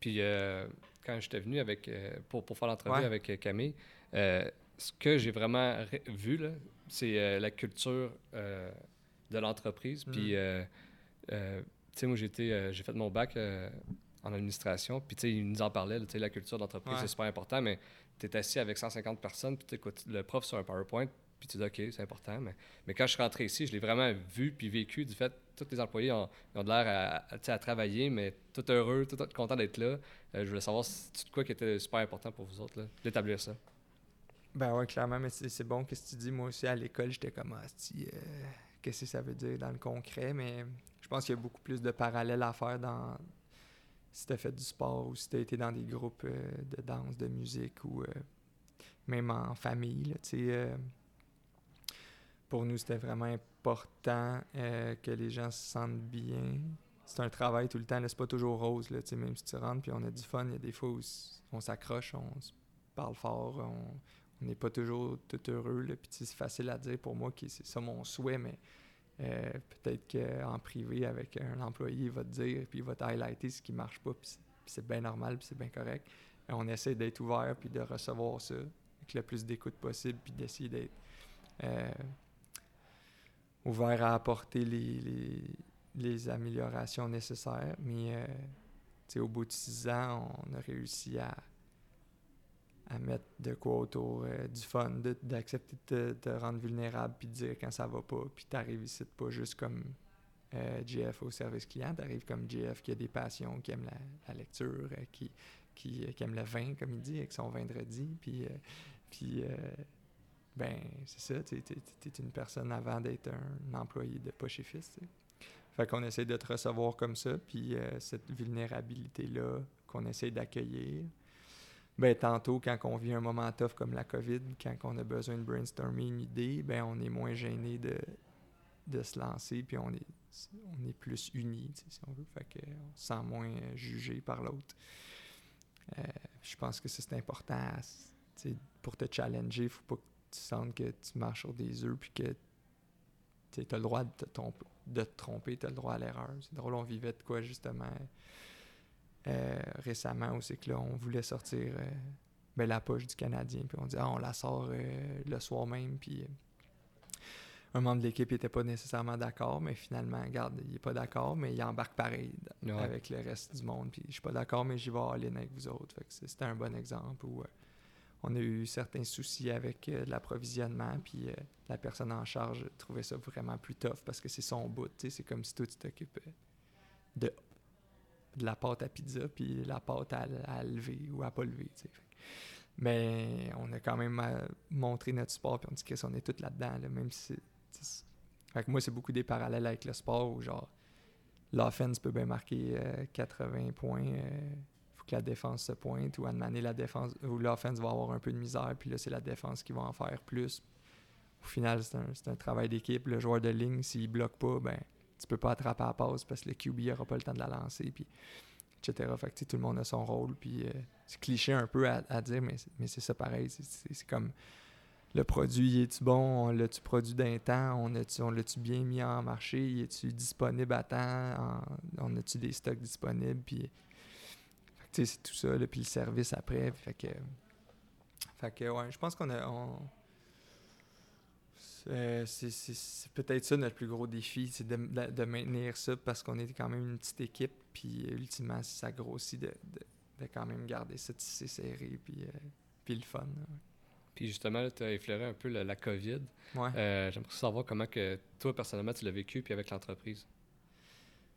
Puis euh, quand j'étais venu avec, euh, pour, pour, faire l'entrevue avec Camille, ce que j'ai vraiment vu, c'est la culture de l'entreprise. Puis, mhm. tu sais, moi, j'ai fait mon bac en administration, puis tu sais, il nous en parlait, tu sais, la culture d'entreprise, c'est super important, mais tu es assis avec 150 personnes, puis tu écoutes le prof sur un PowerPoint, puis tu dis, OK, c'est important. Mais, mais, quand je suis rentré ici, je l'ai vraiment vu puis vécu du fait tous les employés ont, ont de l'air à, à, travailler, mais tout heureux, tout, content d'être là. Euh, je voulais savoir si tu quoi qui était super important pour vous autres, d'établir ça. Ben ouais, clairement, mais c'est bon que tu dis. Moi aussi, à l'école, j'étais comme, ah, euh, qu'est-ce que ça veut dire dans le concret, mais je pense qu'il y a beaucoup plus de parallèles à faire dans si tu as fait du sport ou si tu as été dans des groupes euh, de danse, de musique ou même en famille. Tu sais, pour nous, c'était vraiment important euh, que les gens se sentent bien. C'est un travail tout le temps, c'est pas toujours rose, là, même si tu rentres puis on a du fun, il y a des fois où on s'accroche, on se parle fort, on n'est pas toujours tout heureux, puis c'est facile à dire pour moi c'est ça mon souhait, mais euh, peut-être qu'en privé, avec un employé, il va te dire, puis il va te highlighter ce qui marche pas, puis c'est bien normal, puis c'est bien correct. on essaie d'être ouvert, puis de recevoir ça avec le plus d'écoute possible, puis d'essayer d'être... Euh, ouvert à apporter les, les, améliorations nécessaires. Mais euh, au bout de six ans, on a réussi à, à mettre de quoi autour euh, du fun, d'accepter de, te rendre vulnérable, puis de dire quand ça va pas, puis t'arrives ici pas juste comme euh, GF au service client, t'arrives comme GF qui a des passions, qui aime la, lecture, qui, qui, qui, aime le vin, comme il dit, avec son vendredi, puis, puis ben c'est ça, tu es, une personne avant d'être un employé de pas chez Fils. Fait qu'on essaie de te recevoir comme ça, puis euh, cette vulnérabilité-là qu'on essaie d'accueillir. Ben, tantôt, quand on vit un moment tough comme la COVID, quand on a besoin de brainstormer une idée, ben, on est moins gêné de, de se lancer, puis on est, on est plus unis, si on veut. Fait qu'on se sent moins jugé par l'autre. Euh, je pense que c'est important. pour te challenger, il faut pas que tu sens que tu marches sur des œufs puis que tu as le droit de te, de te tromper, tu as le droit à l'erreur. C'est drôle, on vivait de quoi justement euh, récemment où c'est que là, on voulait sortir euh, ben, la poche du Canadien, puis on dit ah, on la sort euh, le soir même, puis un membre de l'équipe n'était pas nécessairement d'accord, mais finalement, regarde, il n'est pas d'accord, mais il embarque pareil avec le reste du monde. Puis je suis pas d'accord, mais j'y vais aller avec vous autres. c'était un bon exemple où on a eu certains soucis avec euh, l'approvisionnement, puis euh, la personne en charge trouvait ça vraiment plus tough parce que c'est son bout. C'est comme si toi, tu t'occupes euh, de, de la pâte à pizza, puis la pâte à, lever ou à pas lever. Mais on a quand même montré notre sport, puis on dit qu'on est tous là-dedans, même si. Fait que moi, c'est beaucoup des parallèles avec le sport où, genre, l'offense peut bien marquer 80 points. La défense se pointe. Ou à demander la défense, ou l'offense va avoir un peu de misère. Puis là, c'est la défense qui va en faire plus. Au final, c'est un, un, travail d'équipe. Le joueur de ligne, s'il bloque pas, ben tu peux pas attraper la passe parce que le QB n'aura pas le temps de la lancer. Puis etc. Fait que tout le monde a son rôle. Puis euh, c'est cliché un peu à, dire, mais, mais c'est ça pareil. C'est comme le produit, est-tu bon? On l'a-tu produit d'un temps? On, on l'a-tu bien mis en marché? Est-tu disponible à temps? on a-tu des stocks disponibles? Puis c'est tout ça. puis le service après. Fait que, fait que ouais, je pense qu'on a. Euh, c'est peut-être ça notre plus gros défi, c'est de, de, maintenir ça parce qu'on est quand même une petite équipe. Puis euh, ultimement, si ça grossit, de, de, quand même garder ça tissé serré. Puis, euh, puis le fun. Puis justement, tu as effleuré un peu la, COVID. Ouais. J'aimerais savoir comment que toi, personnellement, tu l'as vécu puis avec l'entreprise.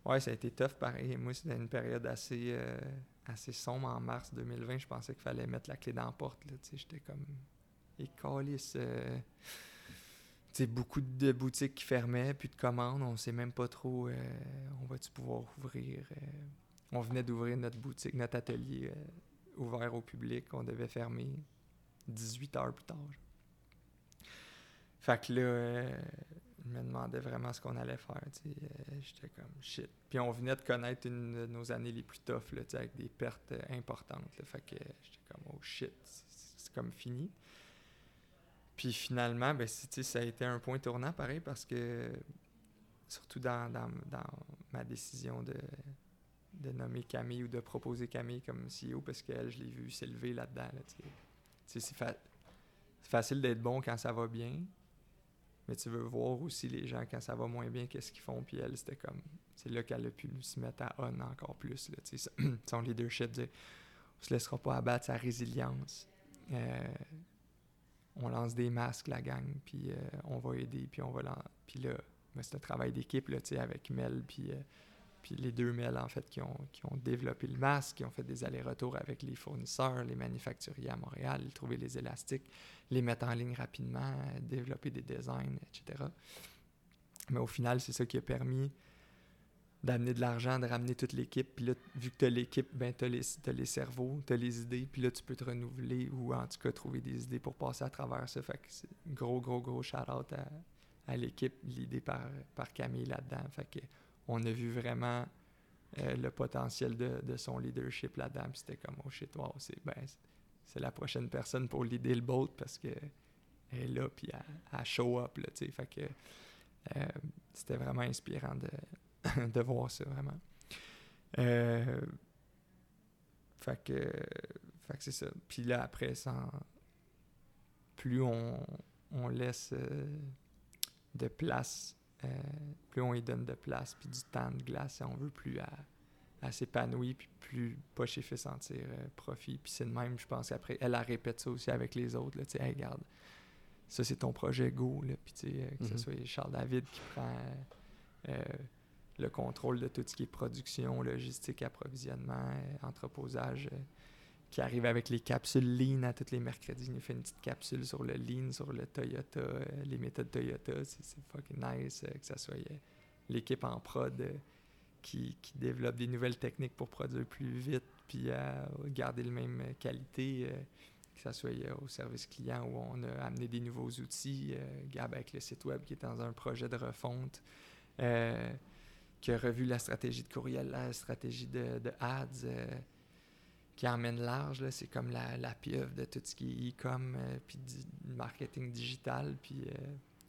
Ouais, ça a été tough pareil. Moi, c'était une période assez, assez sombre en mars 2020. Je pensais qu'il fallait mettre la clé dans la porte. J'étais comme. Et c'est beaucoup de boutiques qui fermaient, puis de commandes. On sait même pas trop euh, on va-tu pouvoir ouvrir. Euh. on venait d'ouvrir notre boutique, notre atelier euh, ouvert au public. On devait fermer 18 heures plus tard. Fait que là, me demandais vraiment ce qu'on allait faire. J'étais comme shit. Puis on venait de connaître une de nos années les plus toughs, là, avec des pertes importantes. Fait que j'étais comme oh shit, c'est comme fini. Puis finalement, ben, ça a été un point tournant, pareil, parce que, surtout dans, ma décision de, de, nommer Camille ou de proposer Camille comme CEO, parce qu'elle, je l'ai vu s'élever là-dedans. c'est facile d'être bon quand ça va bien, mais tu veux voir aussi les gens quand ça va moins bien, qu'est-ce qu'ils font. Puis elle, c'était comme, c'est là qu'elle a pu se mettre à on encore plus. Là, *clears throat* son leadership, dire, on se laissera pas abattre sa résilience. Euh, on lance des masques, la gang, puis euh, on va aider, puis on va Puis là, ben, c'est un travail d'équipe, avec Mel, puis, euh, puis les deux Mel, en fait, qui ont, développé le masque, qui ont fait des allers-retours avec les fournisseurs, les manufacturiers à Montréal, trouver les élastiques, les mettre en ligne rapidement, développer des designs, etc. Mais au final, c'est ça qui a permis d'amener de l'argent, de ramener toute l'équipe. Puis là, vu que tu as l'équipe, ben, tu as, les cerveaux, tu as les idées, puis là, tu peux te renouveler ou en tout cas trouver des idées pour passer à travers ça. Fait que gros, gros, gros shout-out à, à l'équipe, l'idée par, par Camille là-dedans. Fait que on a vu vraiment euh, le potentiel de, son leadership là-dedans. c'était comme, oh shit, wow, c'est ben, c'est la prochaine personne pour leader le boat parce que elle est là, puis elle, show up, là, euh, c'était vraiment inspirant de *laughs* de voir ça, vraiment. Euh, fait que, c'est ça. Puis là, après, plus on, on laisse de place, euh, plus on y donne de place, puis du temps de glace, et on veut plus à, à s'épanouir, puis plus pas chez fait sentir profit. Puis c'est de même, je pense qu'après, elle, a répète ça aussi avec les autres, là, tu sais, regarde, ça c'est ton projet Go, là, puis tu sais, que ce mm-hmm. soit Charles David qui prend le contrôle de tout ce qui est production, logistique, approvisionnement, euh, entreposage, euh, qui arrive avec les capsules Lean à tous les mercredis. Il nous fait une petite capsule sur le Lean, sur le Toyota, euh, les méthodes Toyota. C'est fucking nice que ça soit l'équipe en prod qui, qui, développe des nouvelles techniques pour produire plus vite puis garder la même qualité. que ça soit au service client où on a amené des nouveaux outils. Gab avec le site web qui est dans un projet de refonte qui a revu la stratégie de courriel, la stratégie de, de ads, euh, qui emmène large. C'est comme la, la pieuvre de tout ce qui est e-com, euh, puis marketing digital. Puis, euh,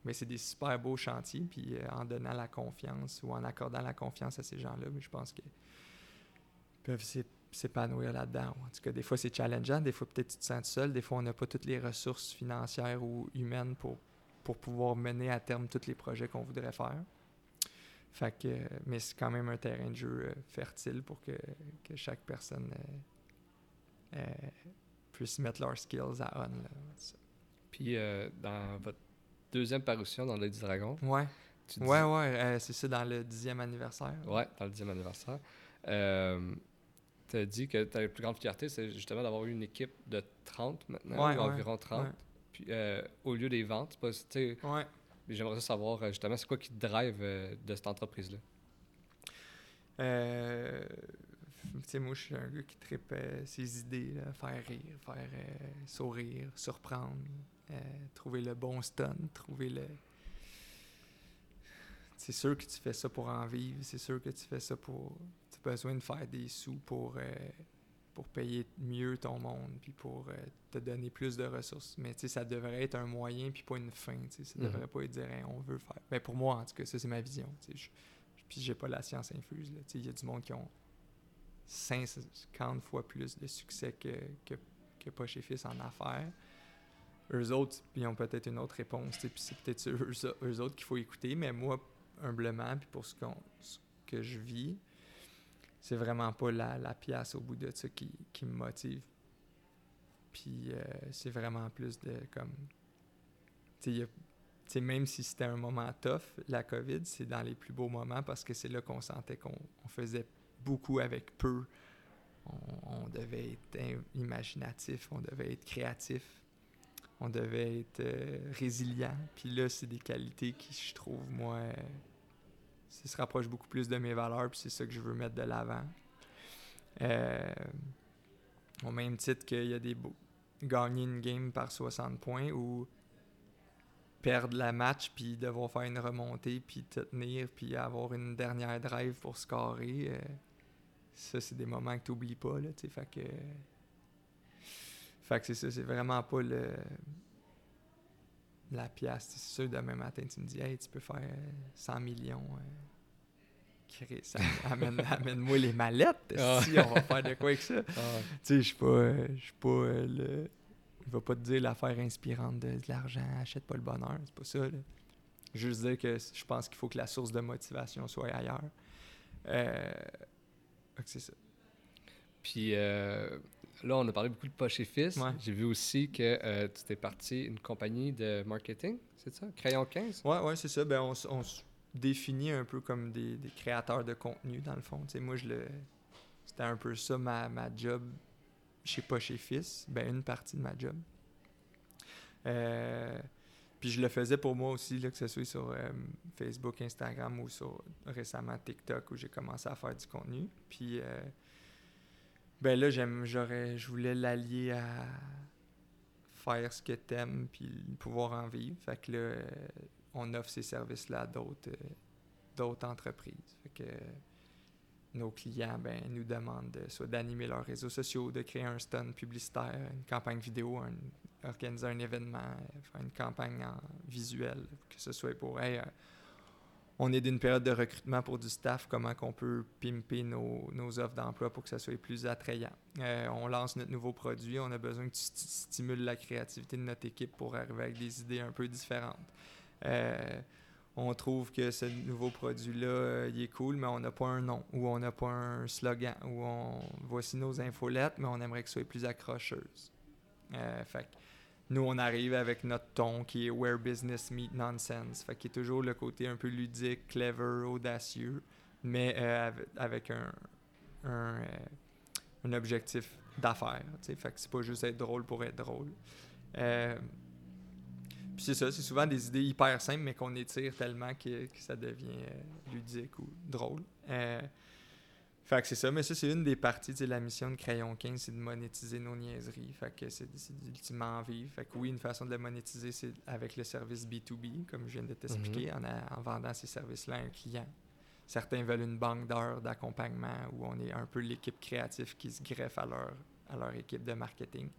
mais c'est des super beaux chantiers. Puis en donnant la confiance ou en accordant la confiance à ces gens-là, je pense qu'ils peuvent s'épanouir là-dedans. En tout cas, des fois, c'est challengeant. Des fois, peut-être tu te sens seul. Des fois, on n'a pas toutes les ressources financières ou humaines pour, pour pouvoir mener à terme tous les projets qu'on voudrait faire. Fait que, mais c'est quand même un terrain de jeu euh, fertile pour que, que chaque personne euh, euh, puisse mettre leurs skills à on. Puis dans votre deuxième parution dans Lady Dragon. Ouais. ouais, ouais, c'est ça, dans le dixième anniversaire. Ouais, dans le dixième anniversaire. tu as dit que ta plus grande fierté, c'est justement d'avoir eu une équipe de 30 maintenant, ou environ 30. Puis, au lieu des ventes, pas, ouais. J'aimerais savoir euh, justement, c'est quoi qui te drive euh, de cette entreprise-là? Euh, tu sais, moi, je suis un gars qui tripe ses idées, faire rire, faire sourire, surprendre, trouver le bon stun, trouver le c'est sûr que tu fais ça pour en vivre, c'est sûr que tu fais ça pour. Tu as besoin de faire des sous pour, euh, pour payer mieux ton monde, puis pour euh, te donner plus de ressources. Mais ça devrait être un moyen, puis pas une fin. Ça mhm. devrait pas être dire on veut faire. Mais pour moi, en tout cas, ça, c'est ma vision. Je, puis j'ai pas la science infuse. Il y a du monde qui ont 50 fois plus de succès que, que, que pas chez Fils en affaires eux autres, ils ont peut-être une autre réponse. Puis c'est peut-être eux, autres qu'il faut écouter. Mais moi, humblement, puis pour ce, que je vis, c'est vraiment pas la, la, pièce au bout de ça qui, qui me motive. Puis euh, c'est vraiment plus de comme. Tu sais, même si c'était un moment tough, la COVID, c'est dans les plus beaux moments parce que c'est là qu'on sentait qu'on faisait beaucoup avec peu. On, devait être imaginatif, on devait être créatif, on devait être euh, résilient. Puis là, c'est des qualités qui, je trouve, moi, euh, ça se rapproche beaucoup plus de mes valeurs, puis c'est ça que je veux mettre de l'avant. Euh, au même titre qu'il y a des gagner une game par 60 points ou perdre la match puis devoir faire une remontée puis te tenir puis avoir une dernière drive pour scorer euh, ça c'est des moments que tu n'oublies pas là tu fait que fait que c'est ça c'est vraiment pas le la pièce. C'est sûr, demain matin, tu me dis, hey, tu peux faire 100 millions. Euh, *laughs* amène, amène-moi les mallettes. Ah. Si, on va faire de quoi avec ça? Ah. Tu sais, je suis pas, euh, pas euh, le. Il va pas te dire l'affaire inspirante de, l'argent, achète pas le bonheur. C'est pas ça, là. Juste dire que je pense qu'il faut que la source de motivation soit ailleurs. Euh, c'est ça. Puis, euh, là, on a parlé beaucoup de poche et fils. J'ai vu aussi que euh, tu t'es parti une compagnie de marketing, c'est ça? Crayon 15? Oui, ouais, c'est ça. Ben, on, on se définit un peu comme des, créateurs de contenu, dans le fond. moi, je le... c'était un peu ça ma, ma job chez Poche et Fils. Ben, une partie de ma job. Euh, puis je le faisais pour moi aussi, que ce soit sur euh, Facebook, Instagram ou sur récemment TikTok où j'ai commencé à faire du contenu. Puis ben là, je voulais l'allier à faire ce que t'aimes puis pouvoir en vivre. Fait que là, euh, on offre ces services-là à d'autres, euh, entreprises. Fait que nos clients ben, nous demandent soit d'animer leurs réseaux sociaux, de créer un stun publicitaire, une campagne vidéo, organiser un événement, faire une campagne en visuel, que ce soit pour on est d'une période de recrutement pour du staff, comment qu'on peut pimper nos, offres d'emploi pour que ça soit plus attrayant. Euh, on lance notre nouveau produit, on a besoin que tu stimules la créativité de notre équipe pour arriver avec des idées un peu différentes. Euh, on trouve que ce nouveau produit-là, euh, il est cool, mais on n'a pas un nom, ou on n'a pas un slogan, ou on voici nos infolettes, mais on aimerait que ce soit plus accrocheuse. fait nous, on arrive avec notre ton qui est Where Business Meet Nonsense. Fait qu'il est toujours le côté un peu ludique, clever, audacieux, mais euh, avec un, un, euh, objectif d'affaires. Fait que c'est pas juste être drôle pour être drôle. Euh, puis c'est ça, c'est souvent des idées hyper simples, mais qu'on étire tellement que, ça devient ludique ou drôle. Fait que c'est ça, mais ça, c'est une des parties de la mission de Crayon 15, c'est de monétiser nos niaiseries. Fait que c'est ultimement vivre. Fait que oui, une façon de le monétiser, c'est avec le service B2B, comme je viens de t'expliquer, mhm. en, vendant ces services-là à un client. Certains veulent une banque d'heures d'accompagnement où on est un peu l'équipe créative qui se greffe à leur, à leur équipe de marketing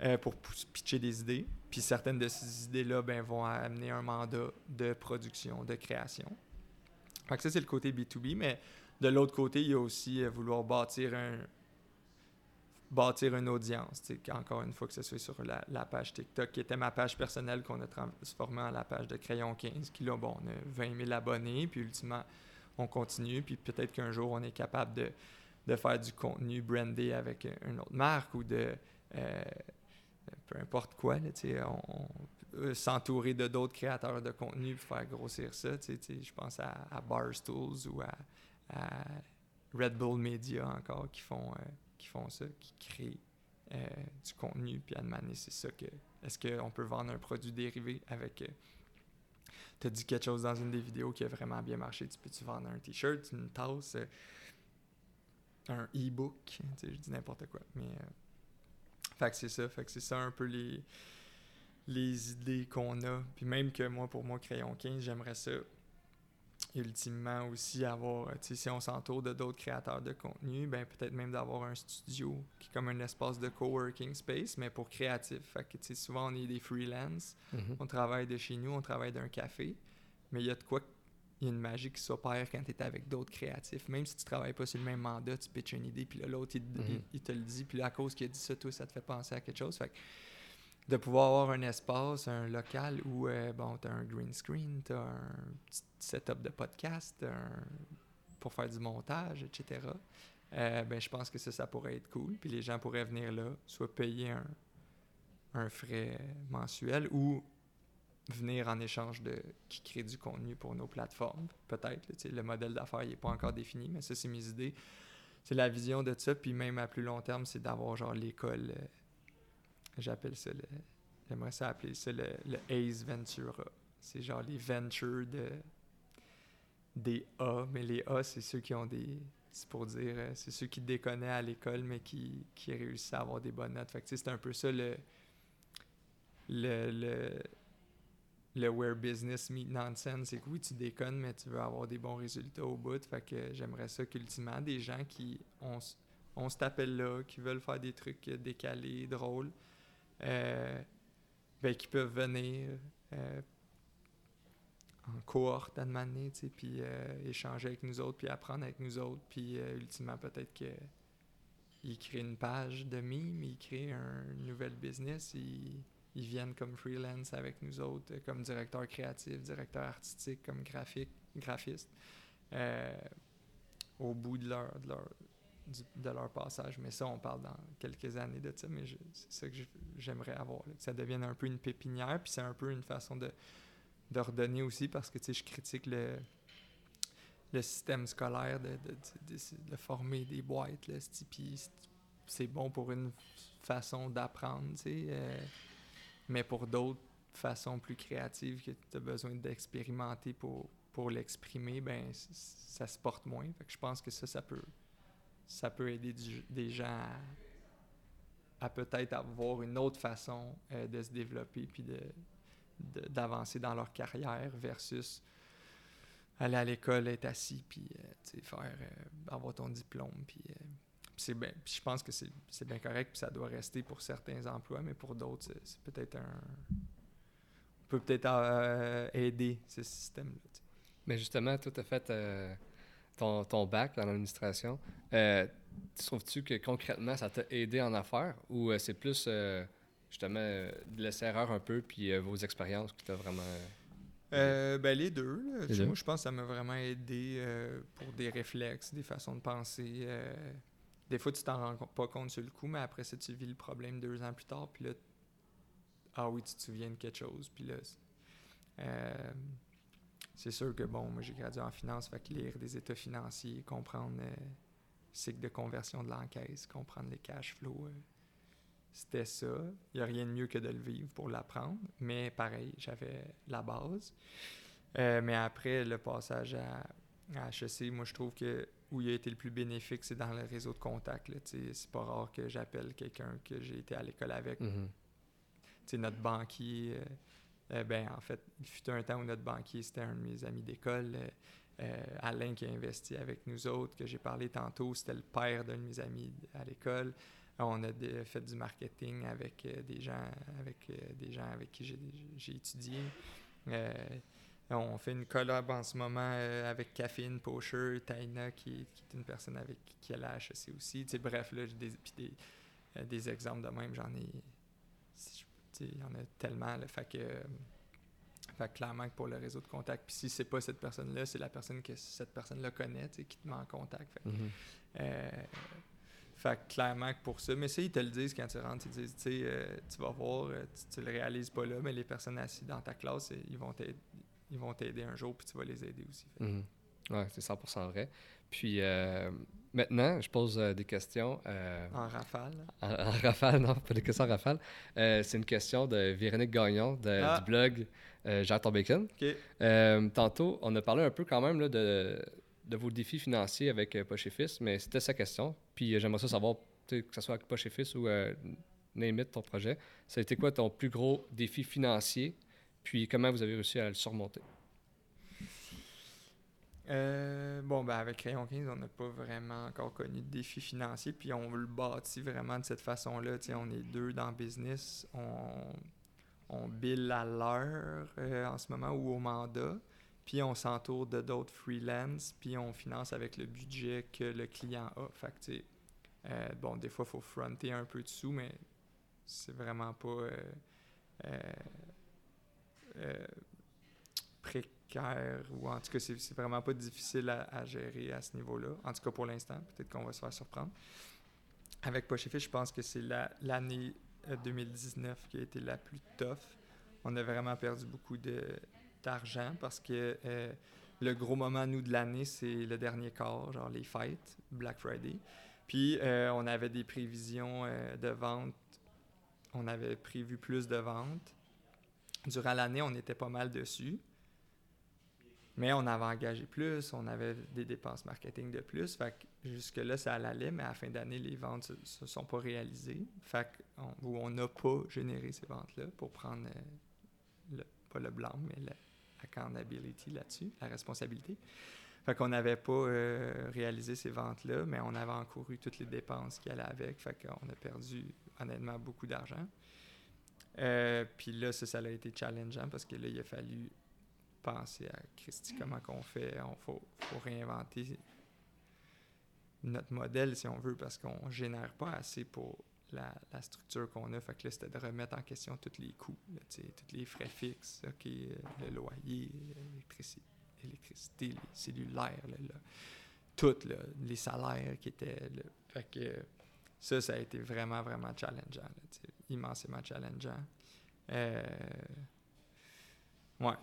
euh, pour pitcher des idées. Puis certaines de ces idées-là ben, vont amener un mandat de production, de création. Fait que ça, c'est le côté B2B, mais de l'autre côté, il y a aussi euh, vouloir bâtir un bâtir une audience. Encore une fois, que ce soit sur la, page TikTok, qui était ma page personnelle qu'on a transformée en la page de Crayon 15, qui là, bon, on a 20 000 abonnés, puis ultimement, on continue, puis peut-être qu'un jour, on est capable de, de, faire du contenu brandé avec une autre marque ou de. Euh, peu importe quoi, on, euh, s'entourer de d'autres créateurs de contenu pour faire grossir ça. Je pense à, à Barstools ou à, à Red Bull Media encore qui font, euh, qui font ça, qui créent euh, du contenu. Puis à demander, c'est ça que. Est-ce qu'on peut vendre un produit dérivé avec, euh, tu as dit quelque chose dans une des vidéos qui a vraiment bien marché. Tu peux-tu vendre un t-shirt, une tasse, euh, un e-book, je dis n'importe quoi. Mais, fait que c'est ça. Fait que c'est ça un peu les, les idées qu'on a. Puis même que moi, pour moi, Crayon 15, j'aimerais ça ultimement aussi avoir, sais, si on s'entoure de d'autres créateurs de contenu, ben peut-être même d'avoir un studio qui est comme un espace de coworking space, mais pour créatif. Fait que, souvent on est des freelance, Mhm. on travaille de chez nous, on travaille d'un café, mais il y a de quoi, il y a une magie qui s'opère quand tu es avec d'autres créatifs. Même si tu travailles pas sur le même mandat, tu pitches une idée, puis là, l'autre, il, Mhm. il- il te le dit, puis là, à cause qu'il a dit ça, toi, ça te fait penser à quelque chose. Fait que de pouvoir avoir un espace, un local où, euh, bon, tu as un green screen, tu as un petit setup de podcast, un- pour faire du montage, etc. Euh, ben, je pense que ça, ça pourrait être cool. Puis les gens pourraient venir là, soit payer un, un frais mensuel ou venir en échange de qui crée du contenu pour nos plateformes. Peut-être. Le modèle d'affaires n'est pas encore défini, mais ça, c'est mes idées. C'est la vision de ça. Puis même à plus long terme, c'est d'avoir genre l'école. euh, J'appelle ça le. J'aimerais ça appeler ça le, le Ace Ventura. C'est genre les ventures de des A, mais les A, c'est ceux qui ont des. C'est pour dire, euh, c'est ceux qui déconnaient à l'école, mais qui, qui réussissent à avoir des bonnes notes. Fait que c'est un peu ça le. Le. le le where business meet nonsense, c'est que oui, tu déconnes, mais tu veux avoir des bons résultats au bout. Fait que j'aimerais ça qu'ultimement, des gens qui ont, s- on se t'appelle là, qui veulent faire des trucs décalés, drôles, euh, ben, qui peuvent venir euh, en cohorte à demander, puis euh, échanger avec nous autres, puis apprendre avec nous autres, puis ultimement, peut-être que ils créent une page de meme, ils créent un nouvel business, ils, viennent comme freelance avec nous autres, comme directeur créatif, directeur artistique, comme graphique, graphiste, au bout de, leur, de leur passage. Mais ça, on parle dans quelques années de ça, mais c'est ça que j'aimerais avoir, que ça devienne un peu une pépinière, puis c'est un peu une façon de, redonner aussi, parce que, tu sais, je critique le le système scolaire de, de, de- former des boîtes, là, puis c'est- bon pour une façon d'apprendre, tu sais, euh, mais pour d'autres façons plus créatives que tu as besoin d'expérimenter pour, pour l'exprimer, ben ça se porte moins. Je pense que ça, ça peut, ça peut aider des gens à, à peut-être avoir une autre façon euh, de se développer puis de, de- d'avancer dans leur carrière versus aller à l'école, être assis, puis euh, faire, euh, avoir ton diplôme, puis euh, c'est puis je pense que c'est, bien correct, puis ça doit rester pour certains emplois, mais pour d'autres, c'est, peut-être un... On peut peut-être aider ce système-là. Mais justement, tu as fait ton, ton bac en administration. Euh, tu trouves-tu que concrètement, ça t'a aidé en affaires ou euh, c'est plus euh, justement euh, de laisser erreur un peu puis vos expériences qui t'a vraiment. Ben, les deux. là. Les Moi, je pense que ça m'a vraiment aidé pour des réflexes, des façons de penser. des fois, tu t'en rends pas compte sur le coup, mais après ça, tu vis le problème deux ans plus tard, puis là, ah oui, tu te souviens de quelque chose, puis là, euh, c'est sûr que, bon, moi, j'ai gradué en finance, fait que lire des états financiers, comprendre euh, le cycle de conversion de l'encaisse, comprendre les cash flows, euh, c'était ça. Il n'y a rien de mieux que de le vivre pour l'apprendre, mais pareil, j'avais la base. Euh, mais après, le passage à, à HEC, moi, je trouve que où il a été le plus bénéfique, c'est dans le réseau de contacts. C'est pas rare que j'appelle quelqu'un que j'ai été à l'école avec. Tu sais, notre banquier, euh, euh, ben, en fait, il fut un temps où notre banquier, c'était un de mes amis d'école. euh, euh, Alain qui a investi avec nous autres, que j'ai parlé tantôt, c'était le père d'un de mes amis à l'école. On a fait du marketing avec des gens avec des gens avec qui j'ai- étudié. On fait une collab en ce moment avec Caffeine, Pocher, Taina, qui, est une personne avec qui à la HEC aussi. Bref, là, des, des, des exemples de même, j'en ai. Il y en a tellement. Là, fait que. euh, fait que clairement que pour le réseau de contact, puis si c'est pas cette personne-là, c'est la personne que cette personne-là connaît, qui te met en contact. Fait que, Mhm. euh, fait que clairement que pour ça, mais ça, ils te le disent quand tu rentres, ils te disent, euh, tu vas voir, tu, tu le réalises pas là, mais les personnes assises dans ta classe, ils vont t'aider, ils vont t'aider un jour, puis tu vas les aider aussi. Que- Mhm. Ouais, c'est 100% vrai. Puis euh, maintenant, je pose euh, des questions. Euh, en rafale. En, rafale, non, pas des questions en rafale. c'est une question de Véronique Gagnon de, ah. du blog Jean Bacon. tantôt, on a parlé un peu quand même là, de, de, vos défis financiers avec Poche et Fils, mais c'était sa question. Puis j'aimerais ça savoir, que ce soit avec Poche et Fils ou Name ton projet, ça a été quoi ton plus gros défi financier? Puis comment vous avez réussi à le surmonter? Euh, bon, ben avec Crayon 15, on n'a pas vraiment encore connu de défi financier, puis on le bâtit vraiment de cette façon-là. On est deux dans le business, on, on bill à l'heure euh, en ce moment ou au mandat, puis on s'entoure de d'autres freelance, puis on finance avec le budget que le client a. Fait euh, bon, des fois, il faut fronter un peu de sous, mais c'est vraiment pas ou en tout cas, c'est vraiment pas difficile à, gérer à ce niveau-là. En tout cas, pour l'instant, peut-être qu'on va se faire surprendre. Avec Poche je pense que c'est l'année 2019 euh, qui a été la plus tough. On a vraiment perdu beaucoup d'argent parce que euh, le gros moment, nous, de l'année, c'est le dernier quart, genre les fêtes, Black Friday. Puis, euh, on avait des prévisions de vente. On avait prévu plus de ventes. Durant l'année, on était pas mal dessus. Mais on avait engagé plus, on avait des dépenses marketing de plus. Fait que jusque-là, ça allait, mais à la fin d'année, les ventes ne se, sont pas réalisées. Fait qu'on on n'a pas généré ces ventes-là pour prendre, euh, pas le blanc, mais la accountability là-dessus, la responsabilité. Fait qu'on n'avait pas euh, réalisé ces ventes-là, mais on avait encouru toutes les dépenses qui allaient avec. Fait qu'on a perdu, honnêtement, beaucoup d'argent. Euh, puis là, ça, ça a été challengeant parce que là, il a fallu penser à Christy, comment qu'on fait. On faut, faut réinventer notre modèle, si on veut, parce qu'on génère pas assez pour la, structure qu'on a. Fait que là, c'était de remettre en question tous les coûts, tous les frais fixes, le loyer, l'électricité, les cellulaires, tout, les salaires qui étaient là. Fait que ça, ça a été vraiment, vraiment challengeant, immensément challengeant. Euh, ouais,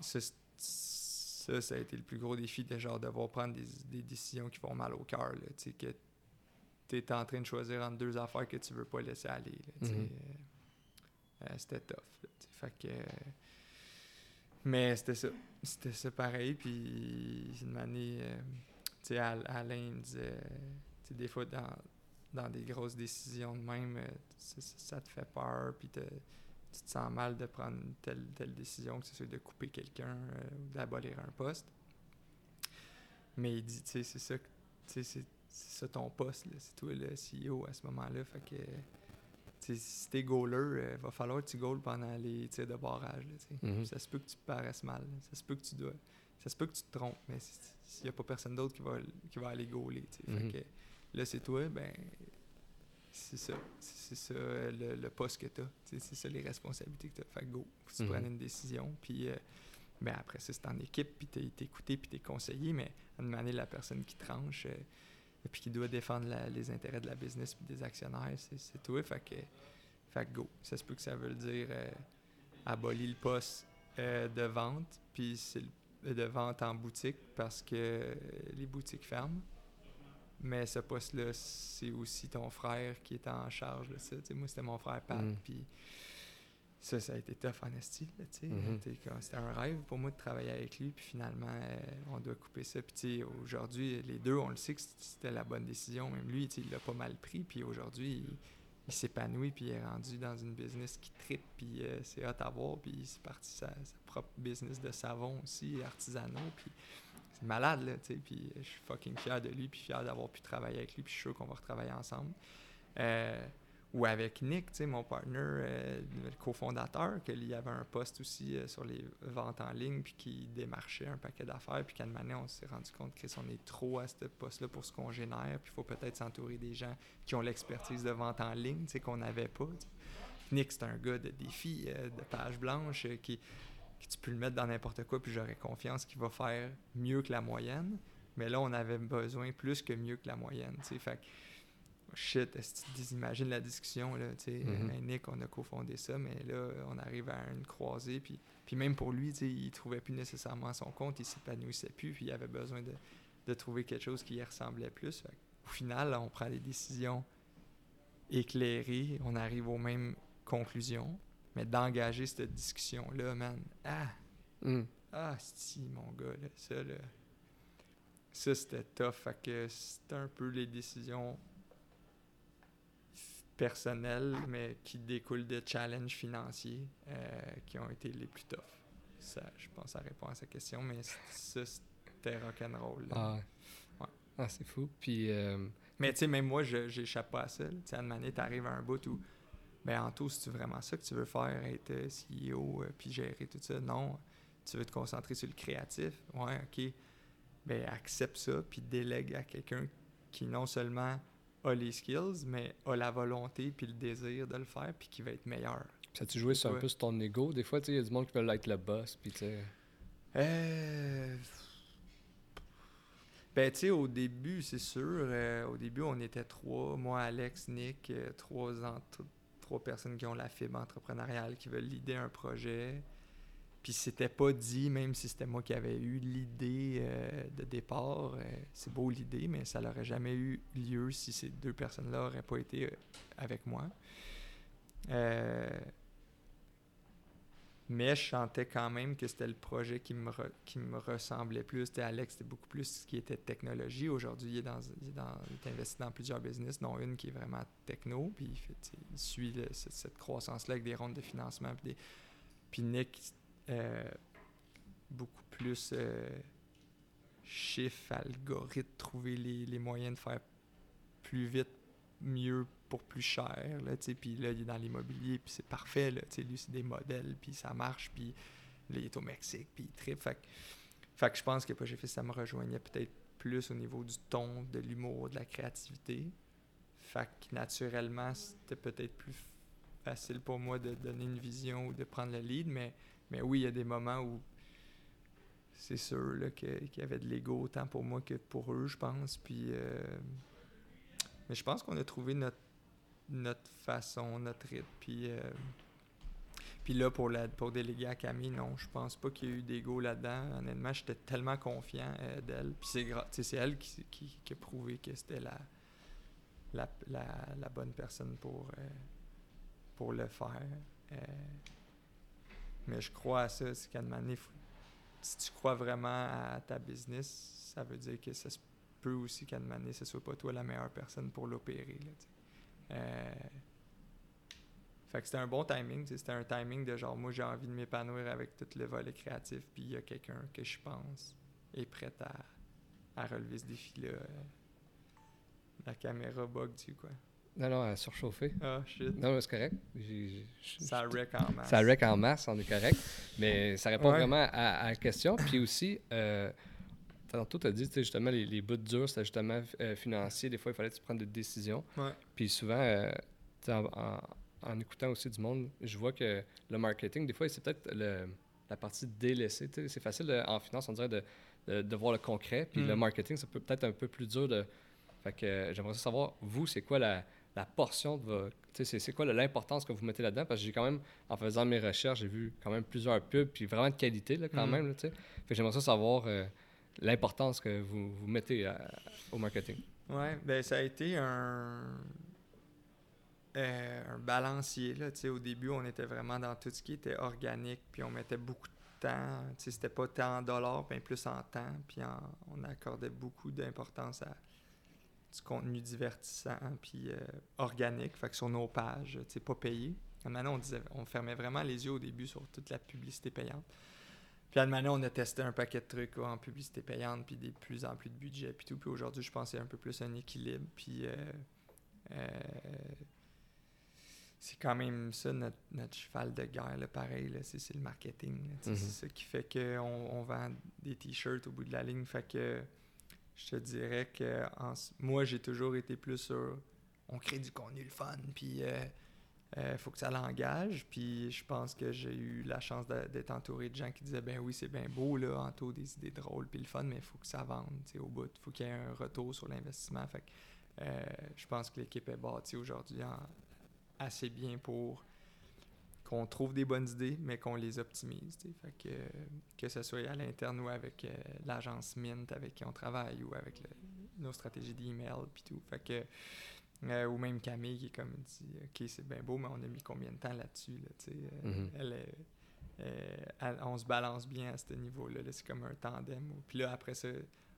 ça, ça a été le plus gros défi de genre devoir prendre des, décisions qui font mal au cœur. Tu que tu es en train de choisir entre deux affaires que tu veux pas laisser aller. Mm-hmm. Euh, euh, c'était tough. fait que, mais c'était ça. C'était ça pareil. Puis une année, euh, Alain disait, des fois dans, dans des grosses décisions de même, ça, te fait peur. Puis tu te sens mal de prendre telle, telle décision, que ce soit de couper quelqu'un euh, ou d'abolir un poste. Mais il dit, tu sais, c'est ça, c'est ça ton poste, c'est toi le CEO à ce moment-là. Fait que, si t'es goaler, il euh, va falloir que tu goals pendant les tirs de barrage. Mm-hmm. Ça se peut que tu paraisses mal, ça se peut que tu dois, ça se peut que tu te trompes, mais s'il n'y a pas personne d'autre qui va, qui va aller goaler, fait mm-hmm. que là c'est toi, ben c'est ça. C'est ça le, poste que tu as. C'est ça les responsabilités que tu as. Fait go, tu mhm. une décision. Puis euh, ben après ça, c'est en équipe, puis tu es, écouté, puis tu es conseillé, mais à demander la personne qui tranche, et euh, puis qui doit défendre les intérêts de la business puis des actionnaires, c'est toi. Fait que, fait go. Ça se peut que ça veut dire euh, abolir le poste de vente, puis c'est de vente en boutique parce que les boutiques ferment. Mais ce poste-là, c'est aussi ton frère qui est en charge de ça. moi, c'était mon frère Pat. Mm. Puis ça, ça a été tough en esti. Mm-hmm. C'était un rêve pour moi de travailler avec lui. Puis finalement, euh, on doit couper ça. Puis aujourd'hui, les deux, on le sait que c'était la bonne décision. Même lui, il l'a pas mal pris. Puis aujourd'hui, il, s'épanouit. Puis il est rendu dans une business qui tripe. Puis euh, c'est hot à voir. Puis c'est parti sa, sa propre business de savon aussi, artisanaux. Puis malade, là, tu sais. Puis je suis fucking fier de lui, puis fier d'avoir pu travailler avec lui, puis je suis sûr qu'on va retravailler ensemble. Euh, ou avec Nick, tu sais, mon partner, euh, le cofondateur, qu'il y avait un poste aussi euh, sur les ventes en ligne, puis qui démarchait un paquet d'affaires, puis qu'à un on s'est rendu compte que on est trop à ce poste-là pour ce qu'on génère, puis il faut peut-être s'entourer des gens qui ont l'expertise de vente en ligne, tu sais, qu'on n'avait pas. Nick, c'est un gars de défi, de page blanche, qui que tu peux le mettre dans n'importe quoi, puis j'aurais confiance qu'il va faire mieux que la moyenne. Mais là, on avait besoin plus que mieux que la moyenne, tu sais. Fait que, shit, est-ce que tu imagines la discussion, là, tu sais? Mm-hmm. Nick, on a cofondé ça, mais là, on arrive à une croisée, puis, puis même pour lui, tu sais, il trouvait plus nécessairement son compte, il s'épanouissait plus, puis il avait besoin de, de trouver quelque chose qui y ressemblait plus. Au final, on prend des décisions éclairées, on arrive aux mêmes conclusions, mais d'engager cette discussion-là, man, ah, Mm. ah, si, mon gars, là, ça, là, ça, c'était tough. Fait que c'était un peu les décisions personnelles, mais qui découlent de challenges financiers euh, qui ont été les plus tough. Ça, je pense, ça répond à sa question, mais ça, c'était rock'n'roll. Ah, ouais. Ah, c'est fou. Puis, euh, Mais tu sais, même moi, je j'échappe pas à ça. Tu sais, à une t'arrives à un bout où, ben, Anto, si tu vraiment ça que tu veux faire, être euh, CEO, euh, puis gérer tout ça, non. Tu veux te concentrer sur le créatif, ouais, ok. Ben, accepte ça, puis délègue à quelqu'un qui non seulement a les skills, mais a la volonté, puis le désir de le faire, puis qui va être meilleur. ça tu joué sur un peu sur ton ego? Des fois, il y a du monde qui veut être le boss, puis tu sais... Euh... Ben, tu sais, au début, c'est sûr. euh, au début, on était trois. Moi, Alex, Nick, euh, trois, entre- trois personnes qui ont la fibre entrepreneuriale, qui veulent l'idée un projet. Puis c'était pas dit, même si c'était moi qui avais eu l'idée euh, de départ. euh, c'est beau l'idée, mais ça n'aurait jamais eu lieu si ces deux personnes-là n'auraient pas été euh, avec moi. Mais je sentais quand même que c'était le projet qui me, re- qui me ressemblait plus. C'était Alex, c'était beaucoup plus ce qui était technologie. Aujourd'hui, il, est dans, il, est investi dans plusieurs business, dont une qui est vraiment techno. Puis il, fait, suit cette, croissance-là avec des rondes de financement. Puis, Nick, euh, beaucoup plus euh, chiffre, algorithme, trouver les, les moyens de faire plus vite, mieux pour plus cher. Là, puis là, il est dans l'immobilier, puis c'est parfait. Là, tu lui, c'est des modèles, puis ça marche. Puis là, il est au Mexique, puis il tripe. Fait, que- je pense que j'ai fait ça me rejoignait peut-être plus au niveau du ton, de l'humour, de la créativité. Fait que naturellement, c'était peut-être plus facile pour moi de donner une vision ou de prendre le lead. Mais, mais oui, il y a des moments où c'est sûr qu'il y avait de l'ego autant pour moi que pour eux, je pense. Puis, euh, mais je pense qu'on a trouvé notre, notre façon, notre rythme. Puis, euh, puis là, pour, la, pour déléguer à Camille, non, je pense pas qu'il y a eu d'ego là-dedans. Honnêtement, j'étais tellement confiant euh, d'elle. Puis c'est, elle qui, qui, qui a prouvé que c'était la, la, la, bonne personne pour, euh, pour le faire. Mais je crois à ça, c'est qu'à si tu crois vraiment à ta business, ça veut dire que ça se peut aussi qu'à donné, ce soit pas toi la meilleure personne pour l'opérer. là. Euh, fait que c'était un bon timing. tu C'était un timing de genre, moi j'ai envie de m'épanouir avec tout le volet créatif, puis il y a quelqu'un que je pense est prêt à, à relever ce défi-là. euh. La caméra bug dessus, quoi. Non, non, à surchauffer. Ah, shit. Non, c'est correct. Ça wreck en masse. Ça wreck en masse, on est correct. Mais ça répond Ouais. vraiment à, à la question. Puis aussi, euh, tantôt, tu as dit justement les, les bouts durs, c'était justement euh, financier. Des fois, il fallait prennes des décisions. Ouais. Puis souvent, euh, en, en- en écoutant aussi du monde, je vois que le marketing, des fois, c'est peut-être le- la partie délaissée. C'est facile de- en finance, on dirait, de, de, de voir le concret. Puis Mm. le marketing, ça peut peut-être un peu plus dur de. Fait que euh, j'aimerais savoir, vous, c'est quoi la, la portion de votre. C'est, c'est quoi l'importance que vous mettez là-dedans? Parce que j'ai quand même, en faisant mes recherches, j'ai vu quand même plusieurs pubs, puis vraiment de qualité, là, quand Mm. même. Là, fait j'aimerais ça savoir euh, l'importance que vous, vous mettez au marketing. Ouais, ben ça a été un, euh, un balancier. Au début, on était vraiment dans tout ce qui était organique, puis on mettait beaucoup de temps. C'était pas tant en dollars, mais plus en temps. Puis on accordait beaucoup d'importance à du contenu divertissant, puis euh, organique, fait que sur nos pages, pas payé. Maintenant, on, disait, on fermait vraiment les yeux au début sur toute la publicité payante. Puis à donné, on a testé un paquet de trucs quoi, en publicité payante, puis des plus en plus de budget, puis tout. Puis aujourd'hui, je pense que c'est un peu plus un équilibre. Puis euh, euh, c'est quand même ça notre, notre cheval de guerre, là, pareil. là, c'est, c'est le marketing. là, Mhm. C'est ça qui fait qu'on on vend des t-shirts au bout de la ligne. Fait que je te dirais que en moi, j'ai toujours été plus sur on crée du contenu le fun, puis euh, euh, faut que ça l'engage. Puis je pense que j'ai eu la chance d'être entouré de gens qui disaient ben oui, c'est bien beau, là, Anto, des idées drôles, puis le fun, mais il faut que ça vende au bout. Il faut qu'il y ait un retour sur l'investissement. Fait que, euh, je pense que l'équipe est bâtie aujourd'hui assez bien pour qu'on trouve des bonnes idées, mais qu'on les optimise. Fait que, que ce soit à l'interne ou avec euh, l'agence Mint avec qui on travaille ou avec nos stratégies d'email puis tout. Fait que, euh, ou même Camille qui est comme dit Ok, c'est bien beau, mais on a mis combien de temps là-dessus? Là, mm-hmm. elle, on se balance bien à ce niveau-là. c'est comme un tandem. Puis là, après ça,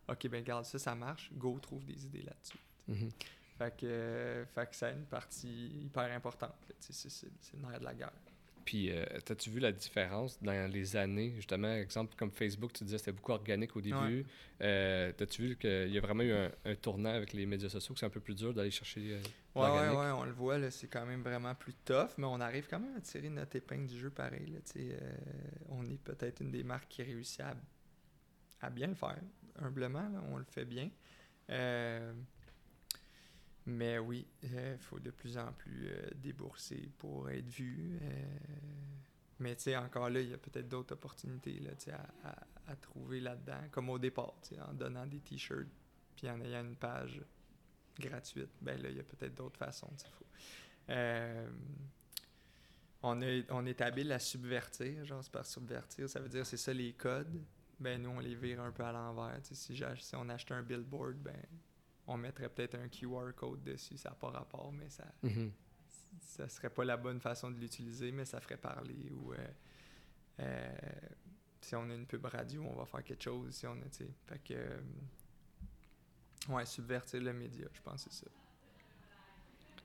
OK, ben garde ça, ça marche. Go trouve des idées là-dessus. Mm-hmm. Fait que, fait que c'est une partie hyper importante. C'est le nerf de la guerre. Puis, euh, as-tu vu la différence dans les années, justement, exemple comme Facebook, tu disais que c'était beaucoup organique au début. Euh, as-tu vu qu'il y a vraiment eu un, tournant avec les médias sociaux, que c'est un peu plus dur d'aller chercher euh, ouais, ouais, ouais, on le voit, c'est quand même vraiment plus tough, mais on arrive quand même à tirer notre épingle du jeu pareil. Là, on est peut-être une des marques qui réussit à, à bien le faire. Humblement, on le fait bien. Mais oui, il euh, faut de plus en plus euh, débourser pour être vu. Euh. mais tu sais, encore là, il y a peut-être d'autres opportunités là, à, à, trouver là-dedans, comme au départ, en donnant des t-shirts, puis en ayant une page gratuite. Ben là, il y a peut-être d'autres façons. Faut. on, est, on est habile à subvertir, genre, par subvertir, ça veut dire c'est ça les codes. Ben nous, on les vire un peu à l'envers. Si, si on achète un billboard, ben on mettrait peut-être un QR code dessus, ça n'a pas rapport, mais ça mm ça serait pas la bonne façon de l'utiliser, mais ça ferait parler. Ou euh, euh, si on a une pub radio, on va faire quelque chose. Si on a, fait que, euh, ouais, subvertir le média, je pense que c'est ça.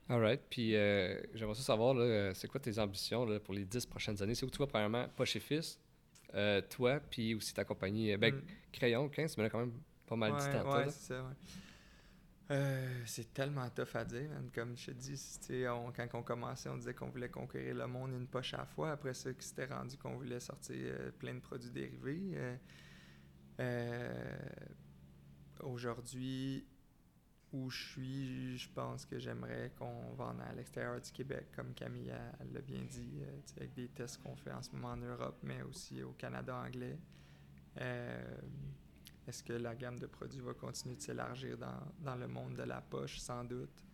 Alright, puis j'aimerais savoir, c'est quoi tes ambitions là, pour les dix prochaines années? C'est où tu vois, premièrement, pas chez Fils, toi, puis aussi ta compagnie, ben, mm. Crayon, 15, mais là, quand même pas mal de temps. Ouais, c'est ça, ouais. Euh, c'est tellement tough à dire, Comme je te dis, on, quand on commençait, on disait qu'on voulait conquérir le monde une poche à la fois. Après ça, c'était rendu qu'on voulait sortir euh, plein de produits dérivés. Euh, aujourd'hui, où je suis, je pense que j'aimerais qu'on vende à l'extérieur du Québec, comme Camille l'a bien dit, avec des tests qu'on fait en ce moment en Europe, mais aussi au Canada anglais. Est-ce que la gamme de produits va continuer de s'élargir dans, le monde de la poche? Sans doute.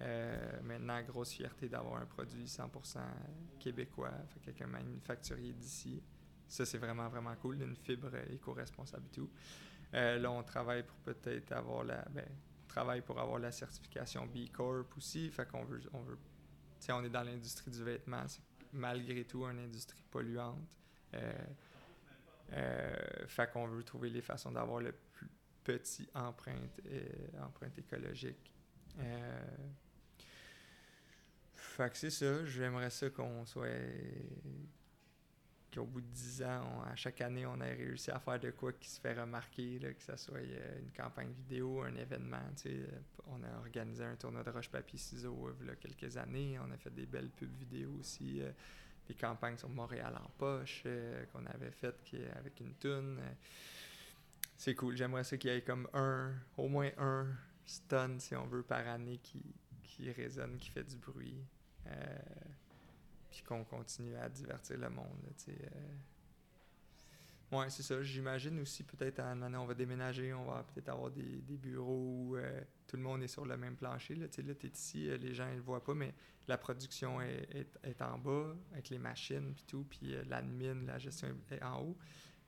Euh, maintenant, grosse fierté d'avoir un produit 100% québécois, fait quelqu'un manufacturier d'ici. Ça, c'est vraiment, vraiment cool, une fibre éco-responsable et tout. Euh, là, on travaille pour peut-être avoir la... Ben, travaille pour avoir la certification B Corp aussi, fait qu'on veut... On veut on est dans l'industrie du vêtement, c'est malgré tout une industrie polluante. Euh, fait qu'on veut trouver les façons d'avoir le plus petit empreinte, euh, empreinte écologique. Euh, fait que c'est ça, j'aimerais ça qu'on soit. qu'au bout de 10 ans, à chaque année, on ait réussi à faire de quoi qui se fait remarquer, là, que ce soit une campagne vidéo, un événement. On a organisé un tournoi de roche-papier-ciseaux il y a quelques années, on a fait des belles pubs vidéo aussi des campagnes sur Montréal en poche euh, qu'on avait faites avec une tune. Euh, c'est cool. J'aimerais ça qu'il y ait comme un, au moins un stun, si on veut, par année qui, qui résonne, qui fait du bruit. Euh, puis qu'on continue à divertir le monde. Là, Ouais, c'est ça. J'imagine aussi peut-être en année, on va déménager, on va peut-être avoir des, des bureaux tout le monde est sur le même plancher. Là, tu es ici, euh, les gens ne le voient pas, mais la production est, est, en bas avec les machines puis tout, puis euh, l'admin, la gestion est en haut.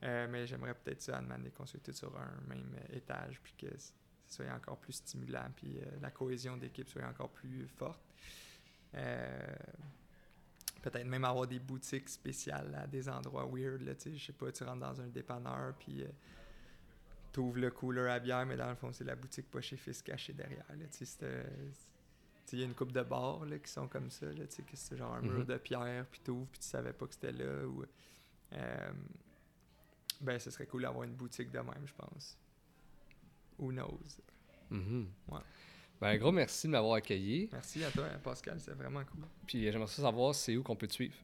mais j'aimerais peut-être ça, qu'on soit tous sur un même étage, puis que ce soit encore plus stimulant, puis la cohésion d'équipe soit encore plus forte peut-être même avoir des boutiques spéciales à des endroits weird. Là, je sais pas, tu rentres dans un dépanneur, puis euh, tu ouvres le cooler à bière, mais dans le fond, c'est la boutique pas chez Fils cachée derrière. Il y a une coupe de bars là, qui sont comme ça, là, que c'est genre un mur mm-hmm. de pierre, puis tu ouvres, puis tu savais pas que c'était là. Ou, euh, ben, ce serait cool d'avoir une boutique de même, je pense. Who knows? Ouais. Ben, un gros merci de m'avoir accueilli. Merci à toi, Pascal, c'est vraiment cool. Puis j'aimerais savoir c'est où qu'on peut te suivre?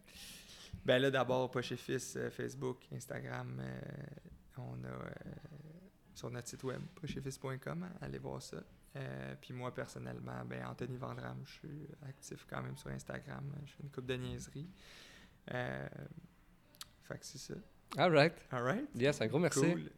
Ben là, d'abord, pas chez Fils, euh, Facebook, Instagram. Euh, on a euh, sur notre site web, pachefils.com, allez voir ça. puis moi, personnellement, ben Anthony Vandram, je suis actif quand même sur Instagram. Je fais une coupe de niaiserie. fait que c'est ça. All right. All right. Yes, un gros merci. Cool.